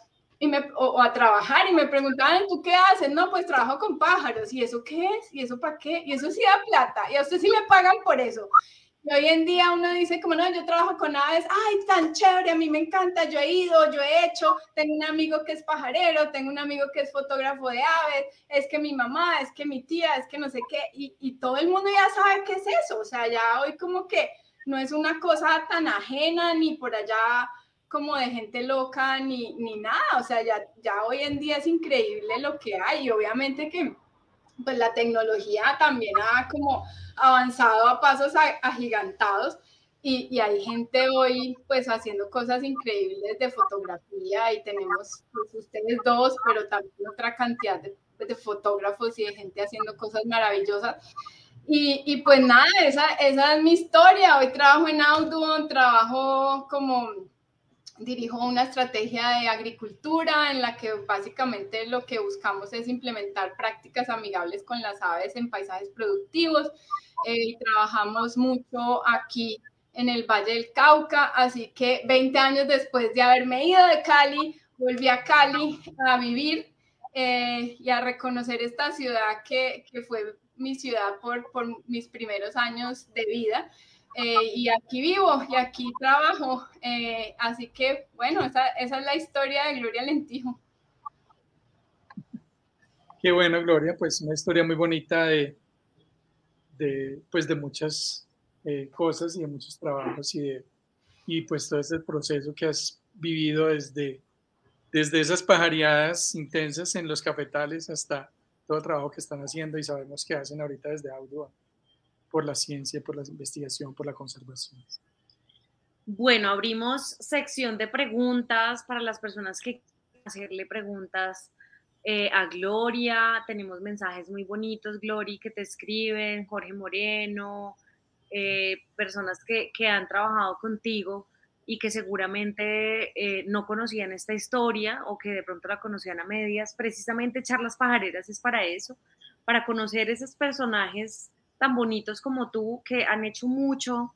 y me, o, a trabajar y me preguntaban, ¿tú qué haces? No, pues trabajo con pájaros. ¿Y eso qué es? ¿Y eso para qué? Y eso sí da plata. Y a usted sí le pagan por eso. Y hoy en día uno dice, como no, yo trabajo con aves, ay, tan chévere, a mí me encanta, yo he ido, yo he hecho, tengo un amigo que es pajarero, tengo un amigo que es fotógrafo de aves, es que mi mamá, es que mi tía, es que no sé qué, y, y todo el mundo ya sabe qué es eso, o sea, ya hoy como que no es una cosa tan ajena ni por allá como de gente loca ni, ni nada, o sea, ya, ya hoy en día es increíble lo que hay y obviamente que pues la tecnología también ha como avanzado a pasos agigantados y, y, hay gente hoy pues haciendo cosas increíbles de fotografía y tenemos pues, ustedes dos, pero también otra cantidad de, de, fotógrafos y de gente haciendo cosas maravillosas. Y, y pues nada, esa, esa, es mi historia. Hoy trabajo en Audubon, trabajo como dirijo una estrategia de agricultura en la que básicamente lo que buscamos es implementar prácticas amigables con las aves en paisajes productivos. Eh, trabajamos mucho aquí en el Valle del Cauca, así que 20 años después de haberme ido de Cali, volví a Cali a vivir eh, y a reconocer esta ciudad que, que fue mi ciudad por, por mis primeros años de vida. Eh, y aquí vivo y aquí trabajo. Eh, así que, bueno, esa, es la historia de Gloria Lentijo. Qué bueno, Gloria, pues una historia muy bonita de, de pues de muchas eh, cosas y de muchos trabajos y, de, y pues todo ese proceso que has vivido desde, desde esas pajareadas intensas en los cafetales hasta todo el trabajo que están haciendo y sabemos que hacen ahorita desde Audio por la ciencia, por la investigación, por la conservación. Bueno, abrimos sección de preguntas para las personas que hacerle preguntas eh, a Gloria. Tenemos mensajes muy bonitos, Gloria, que te escriben, Jorge Moreno, eh, personas que, que, han trabajado contigo y que seguramente eh, no conocían esta historia o que de pronto la conocían a medias. Precisamente Charlas Pajareras es para eso, para conocer esos personajes tan bonitos como tú, que han hecho mucho.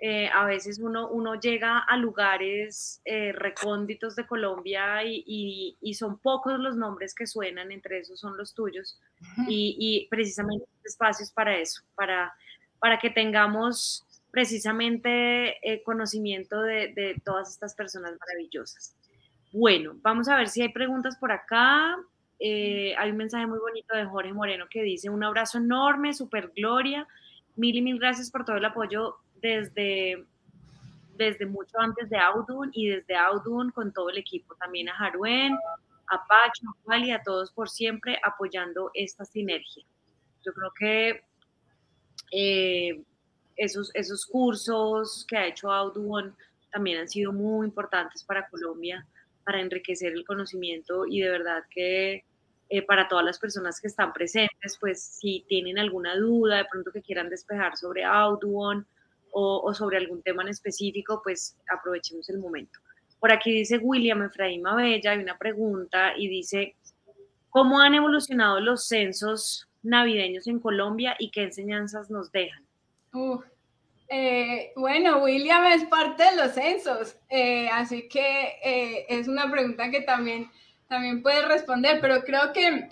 Eh, a veces uno, uno llega a lugares eh, recónditos de Colombia y, y, son pocos los nombres que suenan, entre esos son los tuyos. Y, y precisamente espacios para eso, para, para que tengamos precisamente eh, conocimiento de, de todas estas personas maravillosas. Bueno, vamos a ver si hay preguntas por acá. Eh, hay un mensaje muy bonito de Jorge Moreno que dice, un abrazo enorme, super gloria, mil y mil gracias por todo el apoyo desde, desde mucho antes de Audun y desde Audun con todo el equipo, también a Jaruen, a Pacho, a Wally, a todos por siempre apoyando esta sinergia. Yo creo que eh, esos, esos cursos que ha hecho Audun también han sido muy importantes para Colombia, para enriquecer el conocimiento y de verdad que eh, para todas las personas que están presentes, pues si tienen alguna duda, de pronto que quieran despejar sobre Audubon o, o sobre algún tema en específico, pues aprovechemos el momento. Por aquí dice William Efraín Bella, hay una pregunta y dice, ¿cómo han evolucionado los censos navideños en Colombia y qué enseñanzas nos dejan? eh, bueno, William es parte de los censos, eh, así que eh, es una pregunta que también también puede responder, pero creo que,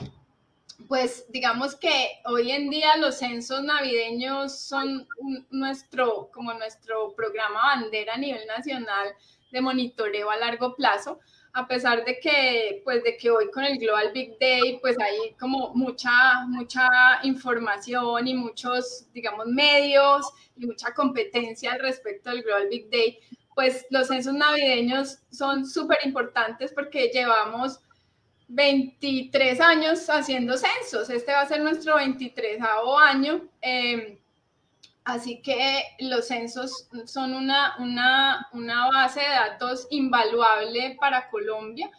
pues, digamos que hoy en día los censos navideños son nuestro, como nuestro programa bandera a nivel nacional de monitoreo a largo plazo, a pesar de que, pues, de que hoy con el Global Big Day, pues hay como mucha, mucha información y muchos, digamos, medios y mucha competencia al respecto del Global Big Day, pues los censos navideños son súper importantes porque llevamos 23 años haciendo censos. Este va a ser nuestro 23 año. Em, Así que los censos son una, una, una base de datos invaluable para Colombia.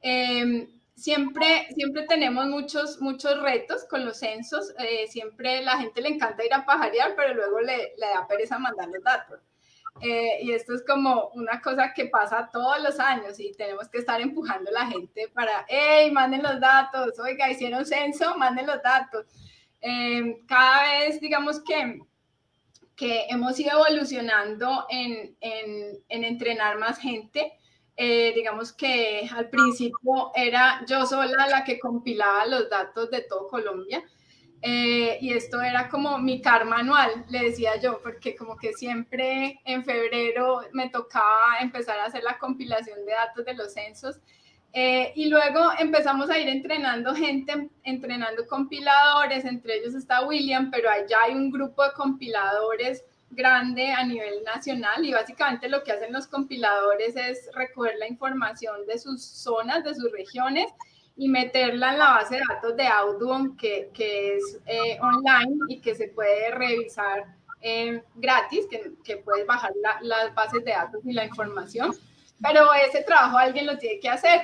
Em, siempre, siempre tenemos muchos, muchos retos con los censos. Eh, siempre la gente le encanta ir a pajarear, pero luego le, le da pereza mandar los datos. Eh, y esto es como una cosa que pasa todos los años y tenemos que estar empujando a la gente para, hey, manden los datos, oiga, hicieron censo, manden los datos. Eh, cada vez, digamos que, que hemos ido evolucionando en, en, en entrenar más gente. Eh, digamos que al principio era yo sola la que compilaba los datos de todo Colombia eh, y esto era como mi karma anual, le decía yo, porque como que siempre en febrero me tocaba empezar a hacer la compilación de datos de los censos. Eh, y luego empezamos a ir entrenando gente, entrenando compiladores, entre ellos está William, pero allá hay un grupo de compiladores grande a nivel nacional y básicamente lo que hacen los compiladores es recoger la información de sus zonas, de sus regiones y meterla en la base de datos de Audubon, que, que es eh, online y que se puede revisar eh, gratis, que, que, puedes bajar las bases de datos y la información. Pero ese trabajo alguien lo tiene que hacer.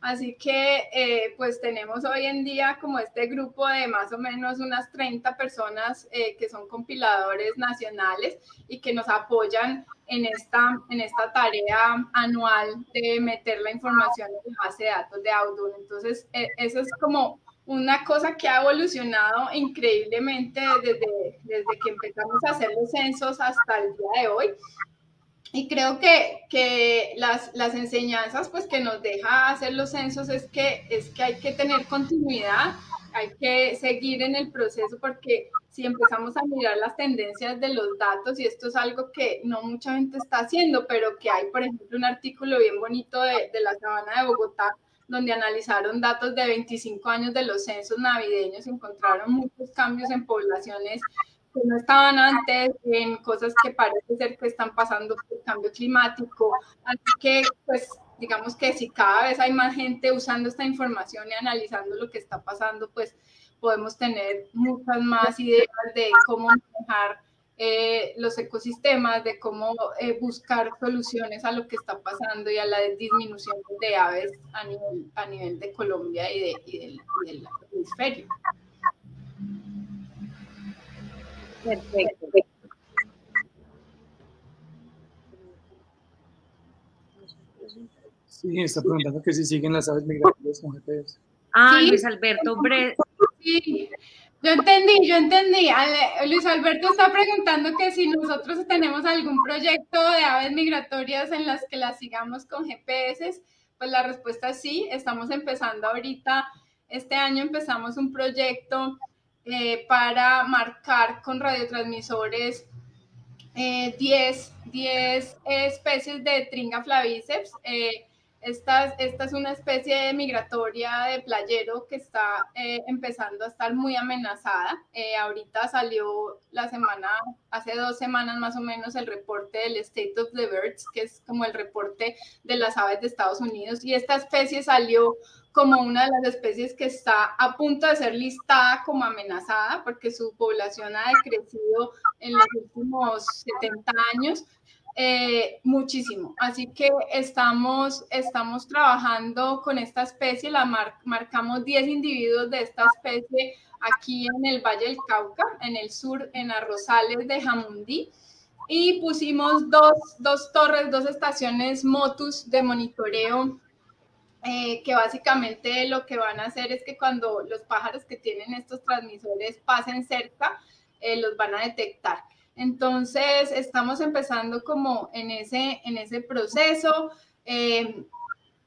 Así que eh, pues tenemos hoy en día como este grupo de más o menos unas 30 personas eh, que son compiladores nacionales y que nos apoyan en esta, en esta tarea anual de meter la información en la base de datos de Audun. Entonces, eh, eso es como una cosa que ha evolucionado increíblemente desde, desde que empezamos a hacer los censos hasta el día de hoy. Y creo que, que las, las, enseñanzas pues, que nos deja hacer los censos es que, es que hay que tener continuidad, hay que seguir en el proceso porque si empezamos a mirar las tendencias de los datos, y esto es algo que no mucha gente está haciendo, pero que hay, por ejemplo, un artículo bien bonito de, de la Sabana de Bogotá, donde analizaron datos de 25 años de los censos navideños, encontraron muchos cambios en poblaciones que no estaban antes, en cosas que parece ser que están pasando por cambio climático. Así que, pues, digamos que si cada vez hay más gente usando esta información y analizando lo que está pasando, pues podemos tener muchas más ideas de cómo manejar eh, los ecosistemas, de cómo eh, buscar soluciones a lo que está pasando y a la disminución de aves a nivel, a nivel de Colombia y, de, y del, y del hemisferio. Perfecto. Sí, está preguntando que si siguen las aves migratorias con GPS. Ah, sí. Luis Alberto Bre Sí, yo entendí, yo entendí. Luis Alberto está preguntando que si nosotros tenemos algún proyecto de aves migratorias en las que las sigamos con GPS. Pues la respuesta es sí. Estamos empezando ahorita, este año empezamos un proyecto eh, para marcar con radiotransmisores 10 eh, 10 especies de Tringa flaviceps. Eh, esta, esta, es una especie migratoria de playero que está eh, empezando a estar muy amenazada. Eh, ahorita salió la semana, hace dos semanas más o menos, el reporte del State of the Birds, que es como el reporte de las aves de Estados Unidos. Y esta especie salió como una de las especies que está a punto de ser listada como amenazada porque su población ha decrecido en los últimos 70 años eh, muchísimo. Así que estamos, estamos trabajando con esta especie, la marcamos 10 individuos de esta especie aquí en el Valle del Cauca, en el sur, en Arrozales de Jamundí. Y pusimos dos, dos torres, dos estaciones motus de monitoreo eh, que básicamente lo que van a hacer es que cuando los pájaros que tienen estos transmisores pasen cerca, eh, los van a detectar. Entonces, estamos empezando como en ese, en ese proceso eh,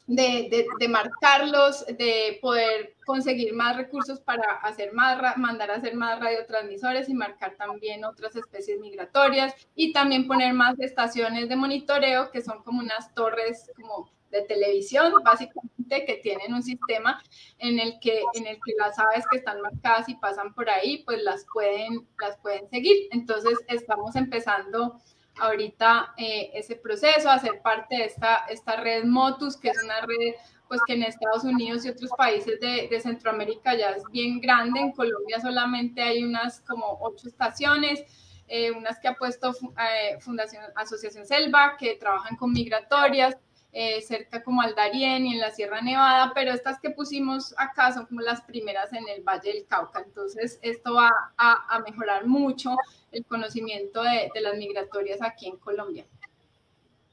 de, de, marcarlos, de poder conseguir más recursos para hacer más, mandar a hacer más radiotransmisores y marcar también otras especies migratorias y también poner más estaciones de monitoreo que son como unas torres como de televisión, básicamente, que tienen un sistema en el que, en el que las aves que están marcadas y pasan por ahí, pues las pueden, las pueden seguir. Entonces, estamos empezando ahorita eh, ese proceso, a ser parte de esta, esta red Motus, que es una red pues que en Estados Unidos y otros países de, de, Centroamérica ya es bien grande, en Colombia solamente hay unas como ocho estaciones, eh, unas que ha puesto eh, Fundación Asociación Selva, que trabajan con migratorias, eh, cerca como al Darién y en la Sierra Nevada, pero estas que pusimos acá son como las primeras en el Valle del Cauca. Entonces, esto va a, mejorar mucho el conocimiento de, las migratorias aquí en Colombia.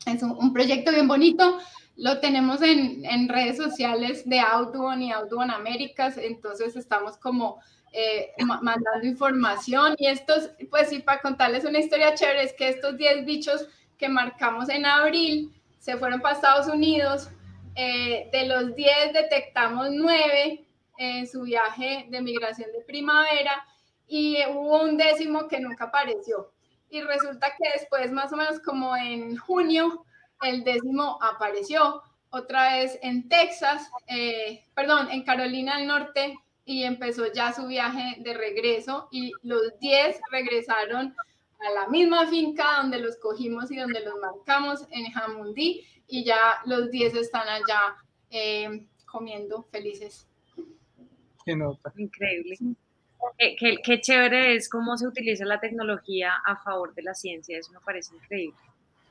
Es un, proyecto bien bonito, lo tenemos en, en redes sociales de Audubon y Audubon Américas, entonces estamos como eh, mandando información y estos, pues sí, para contarles una historia chévere, es que estos 10 bichos que marcamos en abril, se fueron para Estados Unidos. Eh, de los 10 detectamos 9 en su viaje de migración de primavera y hubo un décimo que nunca apareció. Y resulta que después, más o menos como en junio, el décimo apareció otra vez en Texas, eh, perdón, en Carolina del Norte y empezó ya su viaje de regreso y los 10 regresaron a la misma finca donde los cogimos y donde los marcamos en Jamundí y ya los 10 están allá eh, comiendo felices. Qué nota. Increíble. Qué, qué, chévere es cómo se utiliza la tecnología a favor de la ciencia, eso me parece increíble.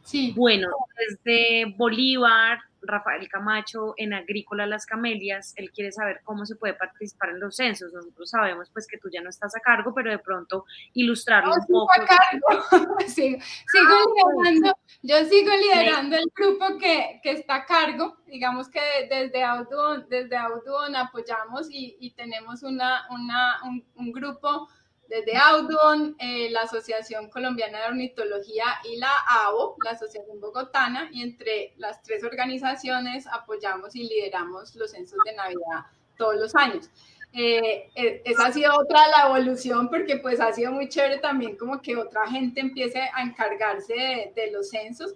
Sí. Bueno, desde Bolívar, Rafael Camacho en Agrícola Las Camelias, él quiere saber cómo se puede participar en los censos. Nosotros sabemos pues que tú ya no estás a cargo, pero de pronto ilustrarlo un poco. A cargo. sigo, ah, liderando, yo sigo liderando el grupo que, que, está a cargo. Digamos que desde Audubon, desde Audubon apoyamos y, y tenemos una, una, un, un grupo desde Audubon, eh, la Asociación Colombiana de Ornitología y la ABO, la Asociación Bogotana, y entre las tres organizaciones apoyamos y lideramos los censos de Navidad todos los años. Eh, eh, esa ha sido otra la evolución porque pues ha sido muy chévere también como que otra gente empiece a encargarse de, de los censos.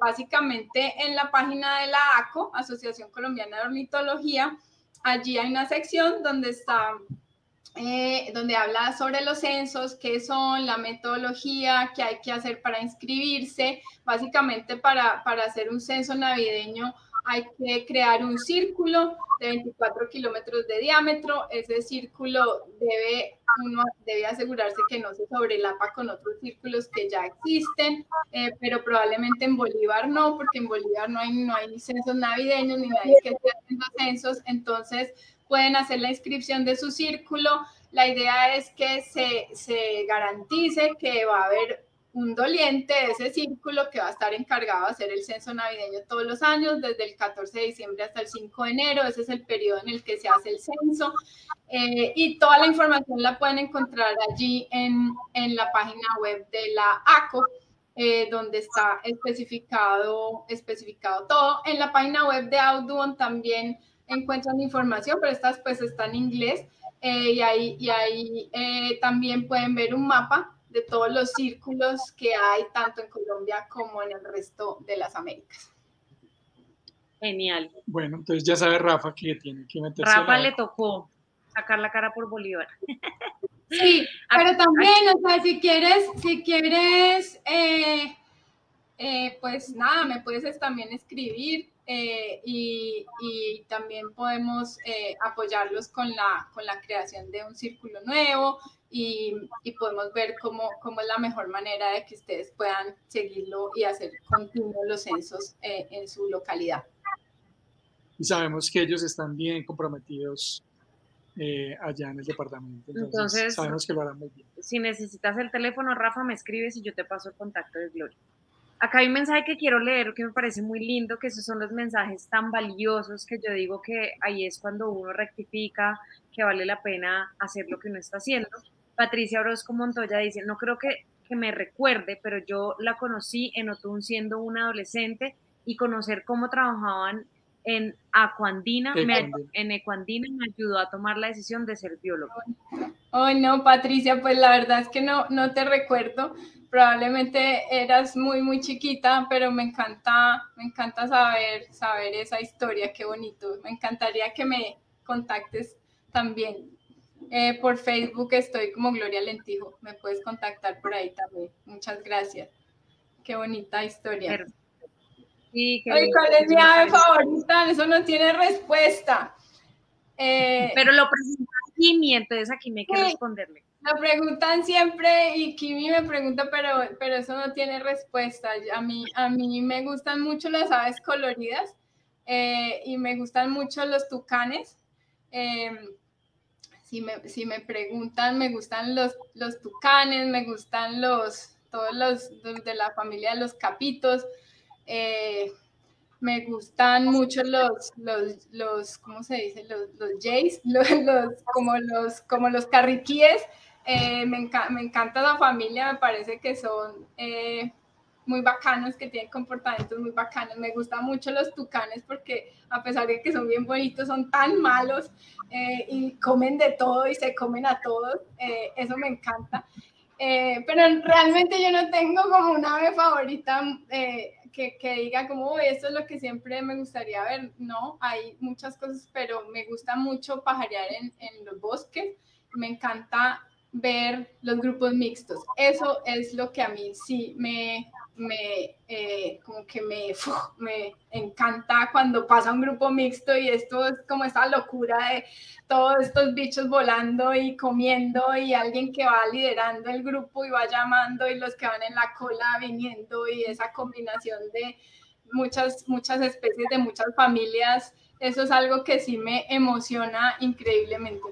básicamente en la página de la ACO, Asociación Colombiana de Ornitología, allí hay una sección donde está eh, donde habla sobre los censos, qué son, la metodología, qué hay que hacer para inscribirse. Básicamente para, para hacer un censo navideño hay que crear un círculo de 24 kilómetros de diámetro. Ese círculo debe, debe asegurarse que no se sobrelapa con otros círculos que ya existen, eh, pero probablemente en Bolívar no, porque en Bolívar no hay, no hay censos navideños ni nadie que esté haciendo censos. Entonces, pueden hacer la inscripción de su círculo. La idea es que se, se garantice que va a haber un doliente de ese círculo que va a estar encargado de hacer el censo navideño todos los años, desde el 14 de diciembre hasta el 5 de enero. Ese es el periodo en el que se hace el censo. Eh, y toda la información la pueden encontrar allí en, en la página web de la ACO. Eh, donde está especificado, especificado todo. En la página web de Audubon también encuentran información, pero estas pues están en inglés eh, y ahí, y ahí eh, también pueden ver un mapa de todos los círculos que hay tanto en Colombia como en el resto de las Américas. Genial. Bueno, entonces ya sabe Rafa que tiene que meterse. Rafa le tocó sacar la cara por Bolívar. Sí, pero también, o sea, si quieres, si quieres, eh, pues nada, me puedes también escribir eh, y, también podemos eh, apoyarlos con la, con la creación de un círculo nuevo y, podemos ver cómo, cómo, es la mejor manera de que ustedes puedan seguirlo y hacer continuos los censos eh, en su localidad. Y sabemos que ellos están bien comprometidos allá en el departamento. Entonces, sabemos que lo harán muy bien. Si necesitas el teléfono, Rafa, me escribes y yo te paso el contacto de Gloria. Acá hay un mensaje que quiero leer que me parece muy lindo, que esos son los mensajes tan valiosos que yo digo que ahí es cuando uno rectifica, que vale la pena hacer lo que uno está haciendo. Patricia Orozco Montoya dice, no creo que, que me recuerde, pero yo la conocí en Otún siendo una adolescente y conocer cómo trabajaban en Acuandina, me, en Ecuandina me ayudó a tomar la decisión de ser biólogo. Ay, no, Patricia, pues la verdad es que no, no te recuerdo, probablemente eras muy, muy chiquita, pero me encanta, me encanta saber, saber esa historia, qué bonito. Me encantaría que me contactes también. Eh, por Facebook estoy como Gloria Lentijo, me puedes contactar por ahí también. Muchas gracias. Qué bonita historia. Sí, Ay, ¿cuál es mi ave favorita? Eso no tiene respuesta. Eh, pero lo presentaste Kimi, entonces aquí me hay que responderle. La preguntan siempre y Kimi me pregunta, pero, pero eso no tiene respuesta. A mí, a mí me gustan mucho las aves coloridas eh, y me gustan mucho los tucanes. Em, si, me, si me preguntan, me gustan los, los tucanes, me gustan los, todos los, de la familia de los capitos. Eh, me gustan mucho los, los, los ¿cómo se dice? Los, los jays, los, como, los, como los carriquíes. Eh, me, me, encanta la familia, me parece que son eh, muy bacanos, que tienen comportamientos muy bacanos. Me gustan mucho los tucanes porque a pesar de que son bien bonitos, son tan malos eh, y comen de todo y se comen a todos. eso me encanta. pero realmente yo no tengo como una ave favorita que, que, diga como, esto es lo que siempre me gustaría ver. No, hay muchas cosas, pero me gusta mucho pajarear en, en los bosques. Me encanta ver los grupos mixtos. Eso es lo que a mí sí me, me eh, como que me, me encanta cuando pasa un grupo mixto y esto es como esa locura de todos estos bichos volando y comiendo y alguien que va liderando el grupo y va llamando y los que van en la cola viniendo y esa combinación de muchas, muchas especies de muchas familias. Eso es algo que sí me emociona increíblemente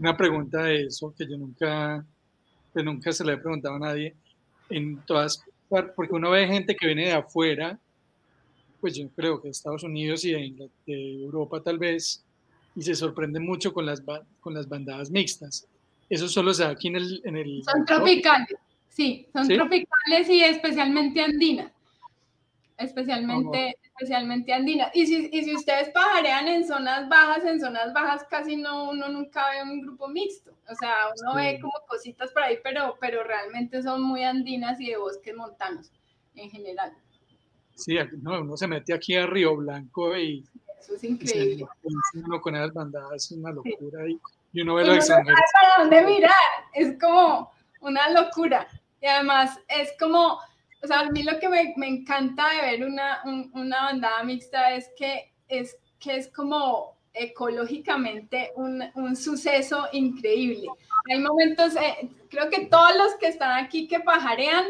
una pregunta de eso que yo nunca, pues nunca se le he preguntado a nadie. En todas porque uno ve gente que viene de afuera, pues yo creo que de Estados Unidos y de, Europa tal vez, y se sorprende mucho con las, con las bandadas mixtas. Eso solo se da aquí en el... En el son tropicales, sí, son tropicales y especialmente andinas. Especialmente, especialmente andina. Y si, y si ustedes pajarean en zonas bajas, en zonas bajas casi no, uno nunca ve un grupo mixto. O sea, uno ve como cositas por ahí, pero, pero realmente son muy andinas y de bosques montanos en general. Sí, no, uno se mete aquí a Río Blanco y... Eso es increíble. uno con esas bandadas es una locura y, y uno ve lo extranjero. No para dónde mirar, es como una locura. Y además es como o sea, a mí lo que me, me encanta de ver una, una, bandada mixta es que es, que es como ecológicamente un, un suceso increíble. Hay momentos, eh, creo que todos los que están aquí que pajarean,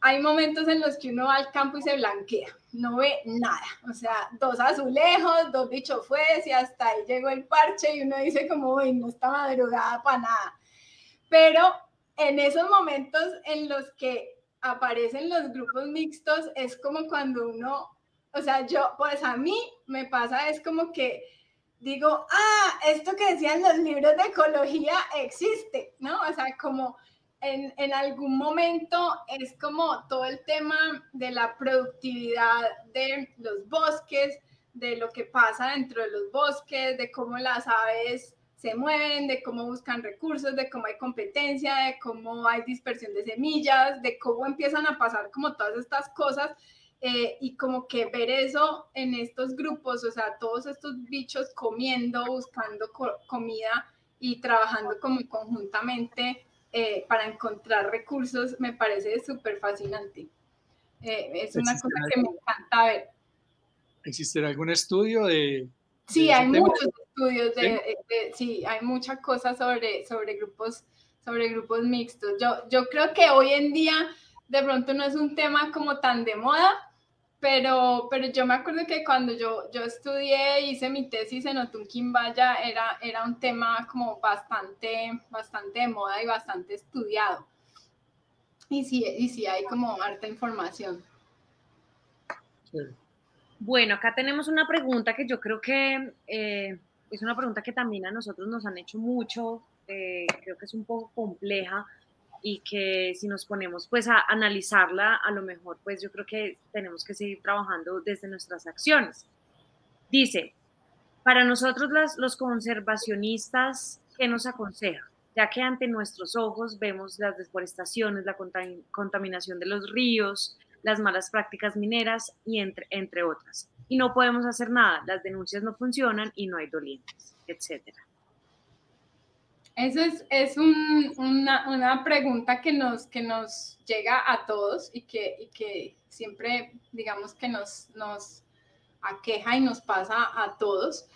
hay momentos en los que uno va al campo y se blanquea, no ve nada, o sea, dos azulejos, dos bichos y hasta ahí llegó el parche y uno dice como, uy, no está madrugada para nada. Pero en esos momentos en los que aparecen los grupos mixtos, es como cuando uno, o sea, yo, pues a mí me pasa, es como que digo, ah, esto que decían los libros de ecología existe, ¿no? O sea, como en, en, algún momento es como todo el tema de la productividad de los bosques, de lo que pasa dentro de los bosques, de cómo las aves se mueven, de cómo buscan recursos, de cómo hay competencia, de cómo hay dispersión de semillas, de cómo empiezan a pasar como todas estas cosas. Eh, y como que ver eso en estos grupos, o sea, todos estos bichos comiendo, buscando comida y trabajando como conjuntamente eh, para encontrar recursos, me parece súper fascinante. Eh, es una cosa que me encanta ver. ¿Existirá algún estudio de... Sí, hay muchos estudios de, ¿Sí? hay muchas cosas sobre, sobre grupos sobre grupos mixtos. Yo, yo creo que hoy en día de pronto no es un tema como tan de moda, pero, pero yo me acuerdo que cuando yo, yo estudié, hice mi tesis en Otunquimbaya, era, era un tema como bastante, bastante de moda y bastante estudiado. Y sí, y sí hay como harta información. Bueno, acá tenemos una pregunta que yo creo que eh, es una pregunta que también a nosotros nos han hecho mucho, eh, creo que es un poco compleja y que si nos ponemos pues a analizarla, a lo mejor pues yo creo que tenemos que seguir trabajando desde nuestras acciones. Dice, para nosotros los conservacionistas, ¿qué nos aconseja? Ya que ante nuestros ojos vemos las deforestaciones, la contaminación de los ríos, las malas prácticas mineras y entre otras y no podemos hacer nada, las denuncias no funcionan y no hay dolientes, etcétera. Eso es, es un, una, una, pregunta que nos, que nos llega a todos y que, y que siempre, digamos, que nos, nos aqueja y nos pasa a todos.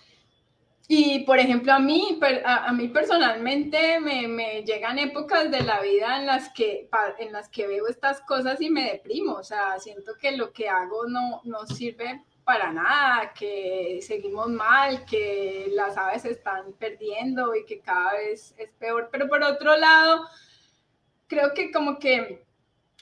y por ejemplo, a mí, a, mí personalmente me, llegan épocas de la vida en las, que, en las que veo estas cosas y me deprimo. O sea, siento que lo que hago no, no sirve para nada, que seguimos mal, que las aves están perdiendo y que cada vez es peor. Pero por otro lado, creo que como que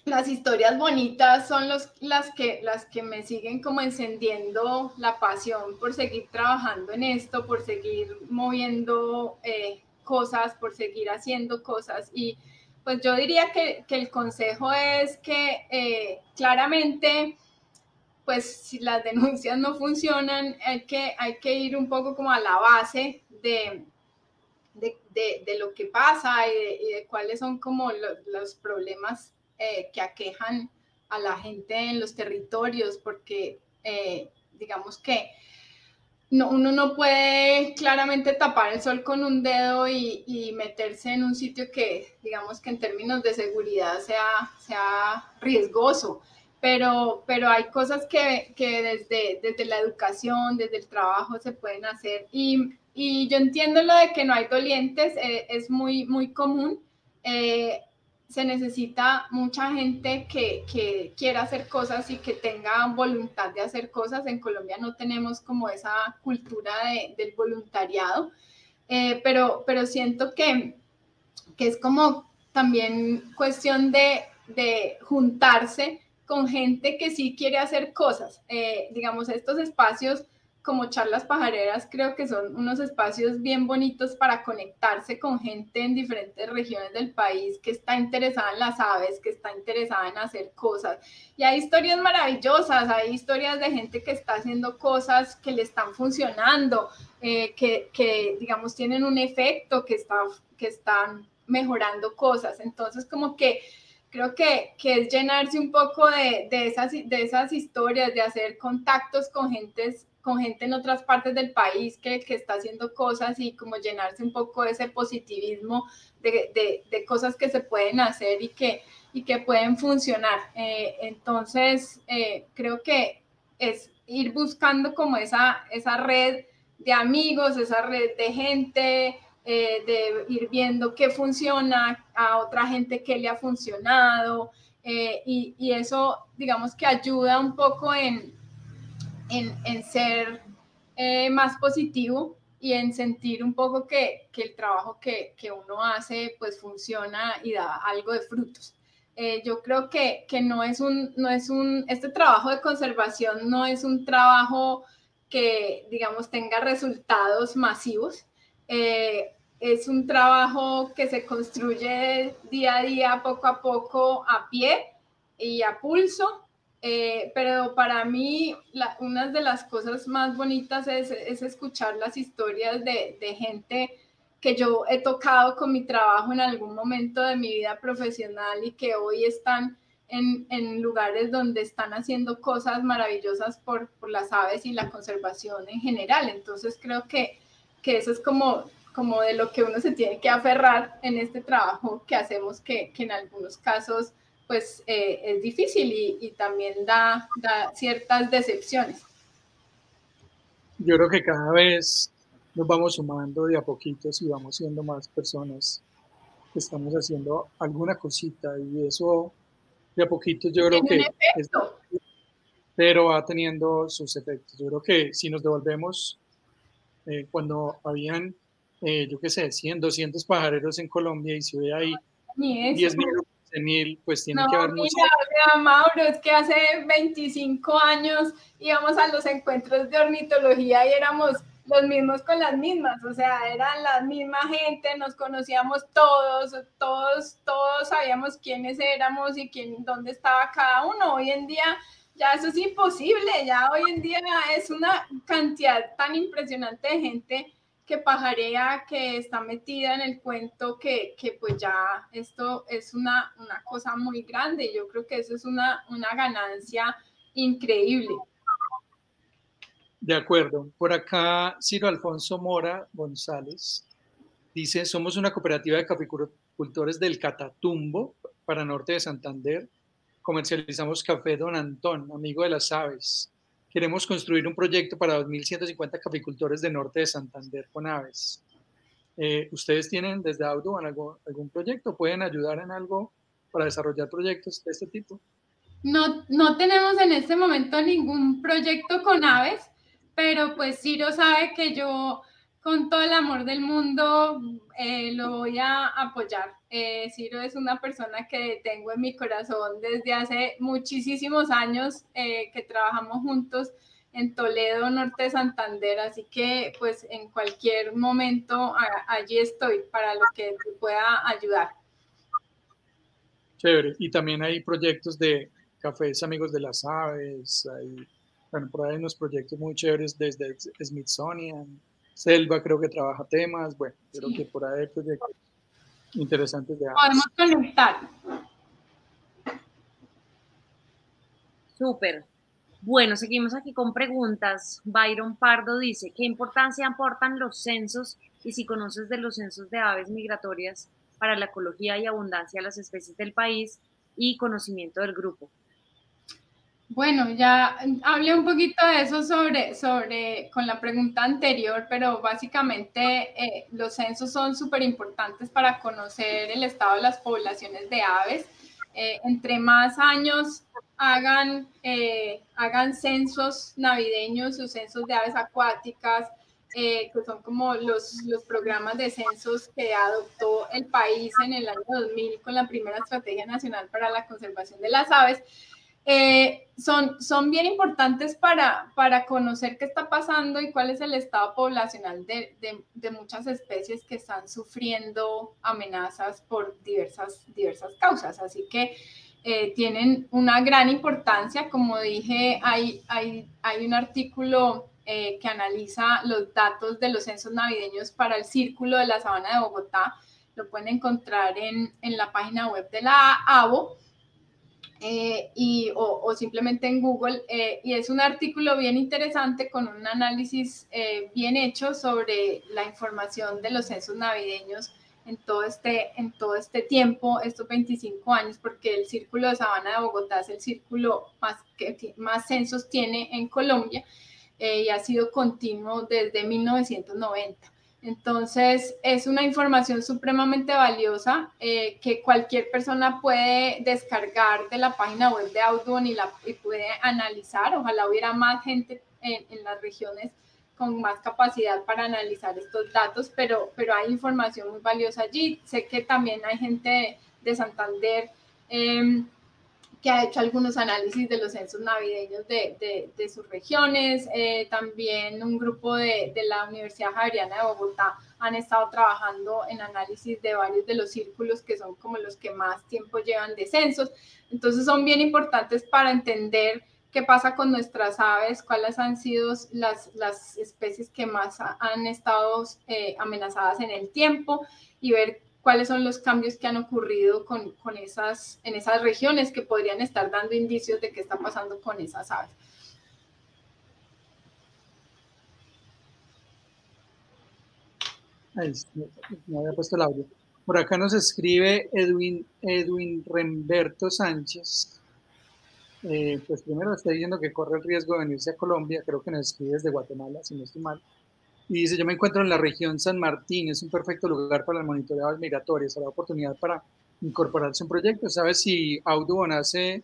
las historias bonitas son los, las, que, las que me siguen como encendiendo la pasión por seguir trabajando en esto, por seguir moviendo eh, cosas, por seguir haciendo cosas. Y pues yo diría que, que el consejo es que eh, claramente, pues si las denuncias no funcionan, hay que, hay que ir un poco como a la base de, de, lo que pasa y de, cuáles son como los problemas eh, que aquejan a la gente en los territorios, porque eh, digamos que no, uno no puede claramente tapar el sol con un dedo y, meterse en un sitio que, digamos que en términos de seguridad sea, sea riesgoso. Pero, pero hay cosas que, que desde, desde la educación, desde el trabajo se pueden hacer. Y, y yo entiendo lo de que no hay dolientes, eh, es muy, muy común se necesita mucha gente que, que, quiera hacer cosas y que tenga voluntad de hacer cosas. En Colombia no tenemos como esa cultura de, del voluntariado, eh, pero, pero siento que, que, es como también cuestión de, de, juntarse con gente que sí quiere hacer cosas. Eh, digamos, estos espacios como charlas pajareras creo que son unos espacios bien bonitos para conectarse con gente en diferentes regiones del país que está interesada en las aves, que está interesada en hacer cosas. Y hay historias maravillosas, hay historias de gente que está haciendo cosas que le están funcionando, eh, que, que, digamos tienen un efecto, que, está, que están mejorando cosas. Entonces como que creo que, que, es llenarse un poco de, de, esas, de esas historias, de hacer contactos con gentes con gente en otras partes del país que, que, está haciendo cosas y como llenarse un poco de ese positivismo de, de, cosas que se pueden hacer y que, y que pueden funcionar. Eh, entonces, eh, creo que es ir buscando como esa, esa red de amigos, esa red de gente, eh, de ir viendo qué funciona, a otra gente qué le ha funcionado. y, y eso, digamos que ayuda un poco en, en, ser eh, más positivo y en sentir un poco que, que el trabajo que, que, uno hace pues funciona y da algo de frutos. Eh, yo creo que, que, no es un, no es un, este trabajo de conservación no es un trabajo que, digamos, tenga resultados masivos. Eh, es un trabajo que se construye día a día, poco a poco, a pie y a pulso, eh, pero para mí, una de las cosas más bonitas es, es escuchar las historias de, de, gente que yo he tocado con mi trabajo en algún momento de mi vida profesional y que hoy están en, en lugares donde están haciendo cosas maravillosas por, por, las aves y la conservación en general. Entonces creo que, que eso es como, como de lo que uno se tiene que aferrar en este trabajo que hacemos, que, que en algunos casos pues eh, es difícil y, también da, ciertas decepciones. Yo creo que cada vez nos vamos sumando de a poquitos y vamos siendo más personas que estamos haciendo alguna cosita y eso de a poquitos yo creo que pero va teniendo sus efectos. Yo creo que si nos devolvemos eh, cuando habían, eh, yo qué sé, 100, 200 pajareros en Colombia y si ve ahí 10 mil mil, pues tiene que haber mucho. Mauro, es que hace 25 años íbamos a los encuentros de ornitología y éramos los mismos con las mismas, o sea, eran la misma gente, nos conocíamos todos, todos, todos sabíamos quiénes éramos y quién, dónde estaba cada uno. Hoy en día ya eso es imposible, ya hoy en día es una cantidad tan impresionante de gente que pajarea, que está metida en el cuento, que, que pues ya esto es una, una, cosa muy grande. Yo creo que eso es una, una ganancia increíble. De acuerdo. Por acá, Ciro Alfonso Mora González dice, somos una cooperativa de caficultores del Catatumbo para norte de Santander. Comercializamos café Don Antón, amigo de las aves queremos construir un proyecto para 2.150 capicultores de norte de Santander con aves. Eh, ¿Ustedes tienen desde Auto algún, algún proyecto? ¿Pueden ayudar en algo para desarrollar proyectos de este tipo? No, no tenemos en este momento ningún proyecto con aves, pero pues Ciro sabe que yo con todo el amor del mundo eh, lo voy a apoyar. Eh, Ciro es una persona que tengo en mi corazón desde hace muchísimos años eh, que trabajamos juntos en Toledo, Norte de Santander, así que pues en cualquier momento allí estoy para lo que te pueda ayudar. Chévere. Y también hay proyectos de cafés amigos de las aves, hay, bueno, por ahí hay unos proyectos muy chéveres desde Smithsonian, Selva creo que trabaja temas, bueno, creo que por ahí hay proyectos interesantes de Podemos conectar. Súper. Bueno, seguimos aquí con preguntas. Byron Pardo dice, ¿qué importancia aportan los censos y si conoces de los censos de aves migratorias para la ecología y abundancia de las especies del país y conocimiento del grupo? Bueno, ya hablé un poquito de eso sobre, sobre con la pregunta anterior, pero básicamente eh, los censos son súper importantes para conocer el estado de las poblaciones de aves. Eh, entre más años hagan, eh, hagan censos navideños o censos de aves acuáticas, que son como los, los programas de censos que adoptó el país en el año 2000 con la primera Estrategia Nacional para la Conservación de las Aves, eh, son, son bien importantes para, para conocer qué está pasando y cuál es el estado poblacional de, de, muchas especies que están sufriendo amenazas por diversas, diversas causas. Así que eh, tienen una gran importancia. Como dije, hay, hay, hay un artículo eh, que analiza los datos de los censos navideños para el Círculo de la Sabana de Bogotá. Lo pueden encontrar en, en la página web de la ABO. Eh, y, o, simplemente en Google. Eh, y es un artículo bien interesante con un análisis eh, bien hecho sobre la información de los censos navideños en todo, este, en todo este tiempo, estos 25 años, porque el Círculo de Sabana de Bogotá es el círculo más que más censos tiene en Colombia y ha sido continuo desde 1990. Entonces, es una información supremamente valiosa eh, que cualquier persona puede descargar de la página web de Audubon y, la, puede analizar. Ojalá hubiera más gente en, las regiones con más capacidad para analizar estos datos, pero, pero hay información muy valiosa allí. Sé que también hay gente de, Santander em, que ha hecho algunos análisis de los censos navideños de, de, sus regiones. Eh, también un grupo de, de, la Universidad Javeriana de Bogotá han estado trabajando en análisis de varios de los círculos que son como los que más tiempo llevan de censos. Entonces son bien importantes para entender qué pasa con nuestras aves, cuáles han sido las, las especies que más han estado eh, amenazadas en el tiempo y ver cuáles son los cambios que han ocurrido con, con, esas, en esas regiones que podrían estar dando indicios de qué está pasando con esas aves. Ahí, me había puesto el audio. Por acá nos escribe Edwin, Edwin Remberto Sánchez. Eh, pues primero está diciendo que corre el riesgo de venirse a Colombia, creo que nos escribe desde Guatemala, si no estoy mal. Y dice, yo me encuentro en la región San Martín, es un perfecto lugar para el monitoreo migratorias, la oportunidad para incorporarse a un proyecto. ¿Sabes si Audubon hace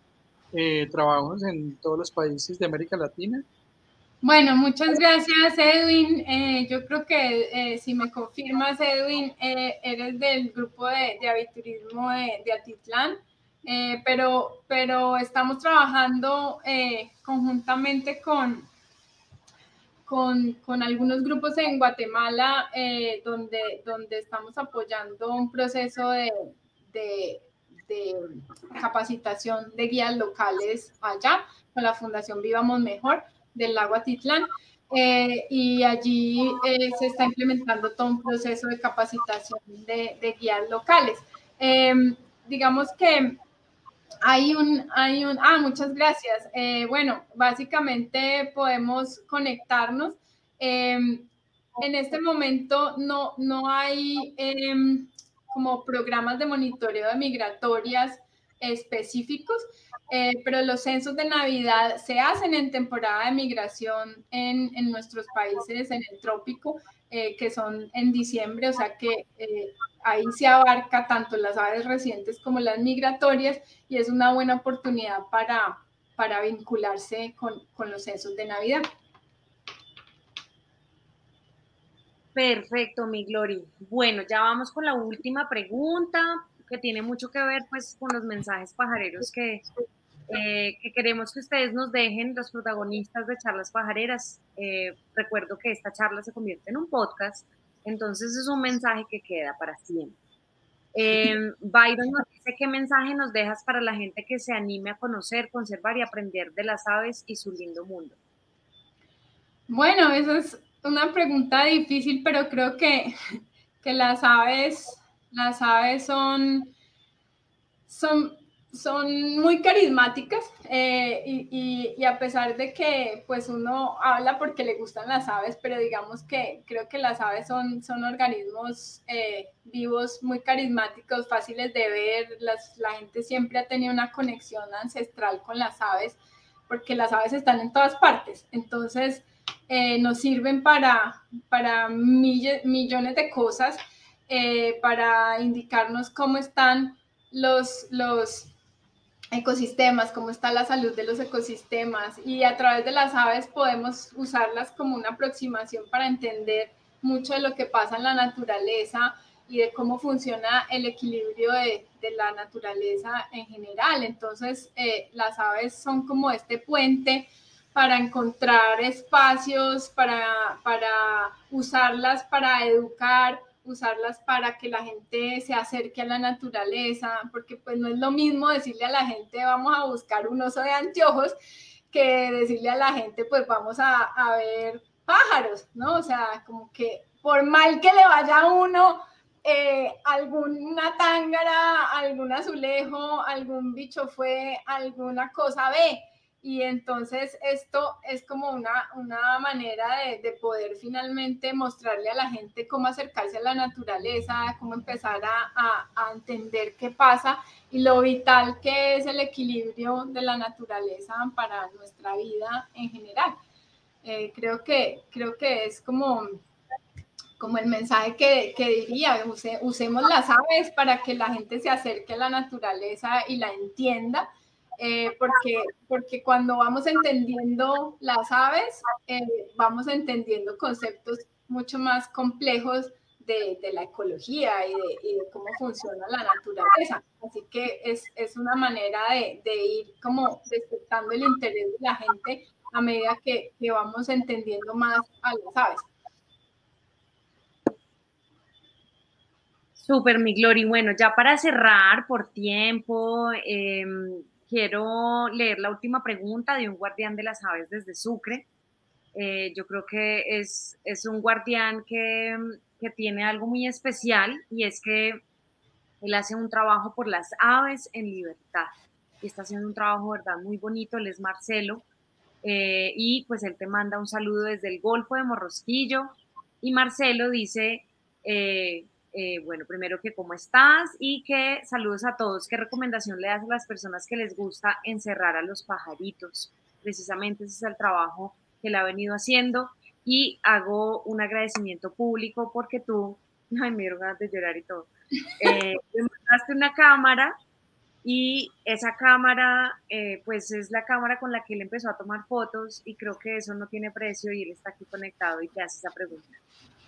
eh, trabajos en todos los países de América Latina? Bueno, muchas gracias Edwin. Eh, yo creo que eh, si me confirmas Edwin, eres del grupo de, de aviturismo de, de Atitlán, pero, pero estamos trabajando conjuntamente con, con, algunos grupos en Guatemala eh, donde, donde estamos apoyando un proceso de, de, capacitación de guías locales allá con la Fundación Vivamos Mejor del lago Atitlán. Eh, y allí eh, se está implementando todo un proceso de capacitación de, de guías locales. digamos que hay un, hay un, ah, muchas gracias. Eh, bueno, básicamente podemos conectarnos. Em, en este momento no, no hay em, como programas de monitoreo de migratorias específicos, eh, pero los censos de Navidad se hacen en temporada de migración en, en nuestros países en el trópico, eh, que son en diciembre, o sea que eh, ahí se abarca tanto las aves residentes como las migratorias y es una buena oportunidad para, para vincularse con, con los censos de Navidad. Perfecto, mi Glory. Bueno, ya vamos con la última pregunta que tiene mucho que ver pues con los mensajes pajareros que, eh, que queremos que ustedes nos dejen, los protagonistas de Charlas Pajareras. Eh, recuerdo que esta charla se convierte en un podcast, entonces es un mensaje que queda para siempre. Eh, Byron nos dice qué mensaje nos dejas para la gente que se anime a conocer, conservar y aprender de las aves y su lindo mundo. Bueno, eso es una pregunta difícil, pero creo que, que las aves, las aves son, son, son muy carismáticas eh, y, a pesar de que pues uno habla porque le gustan las aves, pero digamos que creo que las aves son, son organismos eh, vivos muy carismáticos, fáciles de ver, las, la gente siempre ha tenido una conexión ancestral con las aves porque las aves están en todas partes. Entonces, eh, nos sirven para, para millones de cosas, eh, para indicarnos cómo están los, los ecosistemas, cómo está la salud de los ecosistemas y a través de las aves podemos usarlas como una aproximación para entender mucho de lo que pasa en la naturaleza y de cómo funciona el equilibrio de, de la naturaleza en general. Entonces, eh, las aves son como este puente para encontrar espacios, para, para usarlas para educar, usarlas para que la gente se acerque a la naturaleza, porque pues no es lo mismo decirle a la gente vamos a buscar un oso de anteojos que decirle a la gente pues vamos a, ver pájaros, ¿no? O sea, como que por mal que le vaya a uno, eh, alguna tángara, algún azulejo, algún bicho fue, alguna cosa ve y entonces esto es como una, una manera de, de, poder finalmente mostrarle a la gente cómo acercarse a la naturaleza, cómo empezar a, a, a, entender qué pasa y lo vital que es el equilibrio de la naturaleza para nuestra vida en general. Eh, creo, que, creo que es como, como el mensaje que, que diría, use, usemos las aves para que la gente se acerque a la naturaleza y la entienda eh, porque, porque cuando vamos entendiendo las aves, eh, vamos entendiendo conceptos mucho más complejos de, de la ecología y de, cómo funciona la naturaleza. Así que es, es una manera de, de, ir como despertando el interés de la gente a medida que, que vamos entendiendo más a las aves. Súper, mi Glory. Bueno, ya para cerrar por tiempo, eh, quiero leer la última pregunta de un guardián de las aves desde Sucre. Eh, yo creo que es, es un guardián que, que, tiene algo muy especial y es que él hace un trabajo por las aves en libertad. Y está haciendo un trabajo, ¿verdad? Muy bonito. Él es Marcelo. Eh, y pues él te manda un saludo desde el Golfo de Morrosquillo. Y Marcelo dice, eh, eh, bueno, primero que cómo estás y que saludos a todos. ¿Qué recomendación le das a las personas que les gusta encerrar a los pajaritos? Precisamente ese es el trabajo que le ha venido haciendo y hago un agradecimiento público porque tú, ay, me dieron ganas de llorar y todo, eh, me mandaste una cámara y esa cámara, eh, pues es la cámara con la que él empezó a tomar fotos y creo que eso no tiene precio y él está aquí conectado y te hace esa pregunta.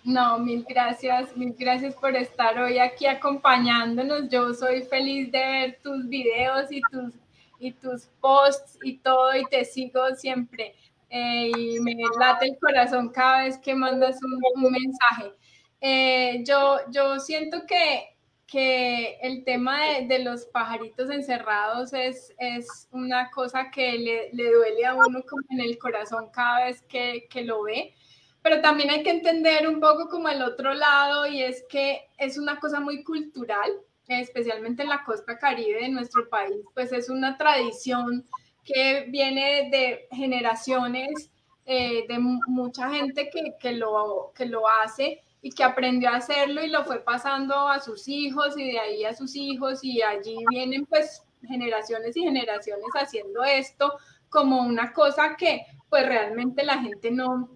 No, mil gracias, mil gracias por estar hoy aquí acompañándonos. Yo soy feliz de ver tus videos y tus, y tus posts y todo y te sigo siempre. Eh, y me late el corazón cada vez que mandas un, mensaje. Eh, yo, yo siento que, que el tema de, de, los pajaritos encerrados es, es una cosa que le, le, duele a uno como en el corazón cada vez que, que lo ve pero también hay que entender un poco como el otro lado y es que es una cosa muy cultural, especialmente en la costa caribe de nuestro país, pues es una tradición que viene de generaciones eh, de mucha gente que, que, lo, que lo hace y que aprendió a hacerlo y lo fue pasando a sus hijos y de ahí a sus hijos y allí vienen pues generaciones y generaciones haciendo esto como una cosa que pues realmente la gente no,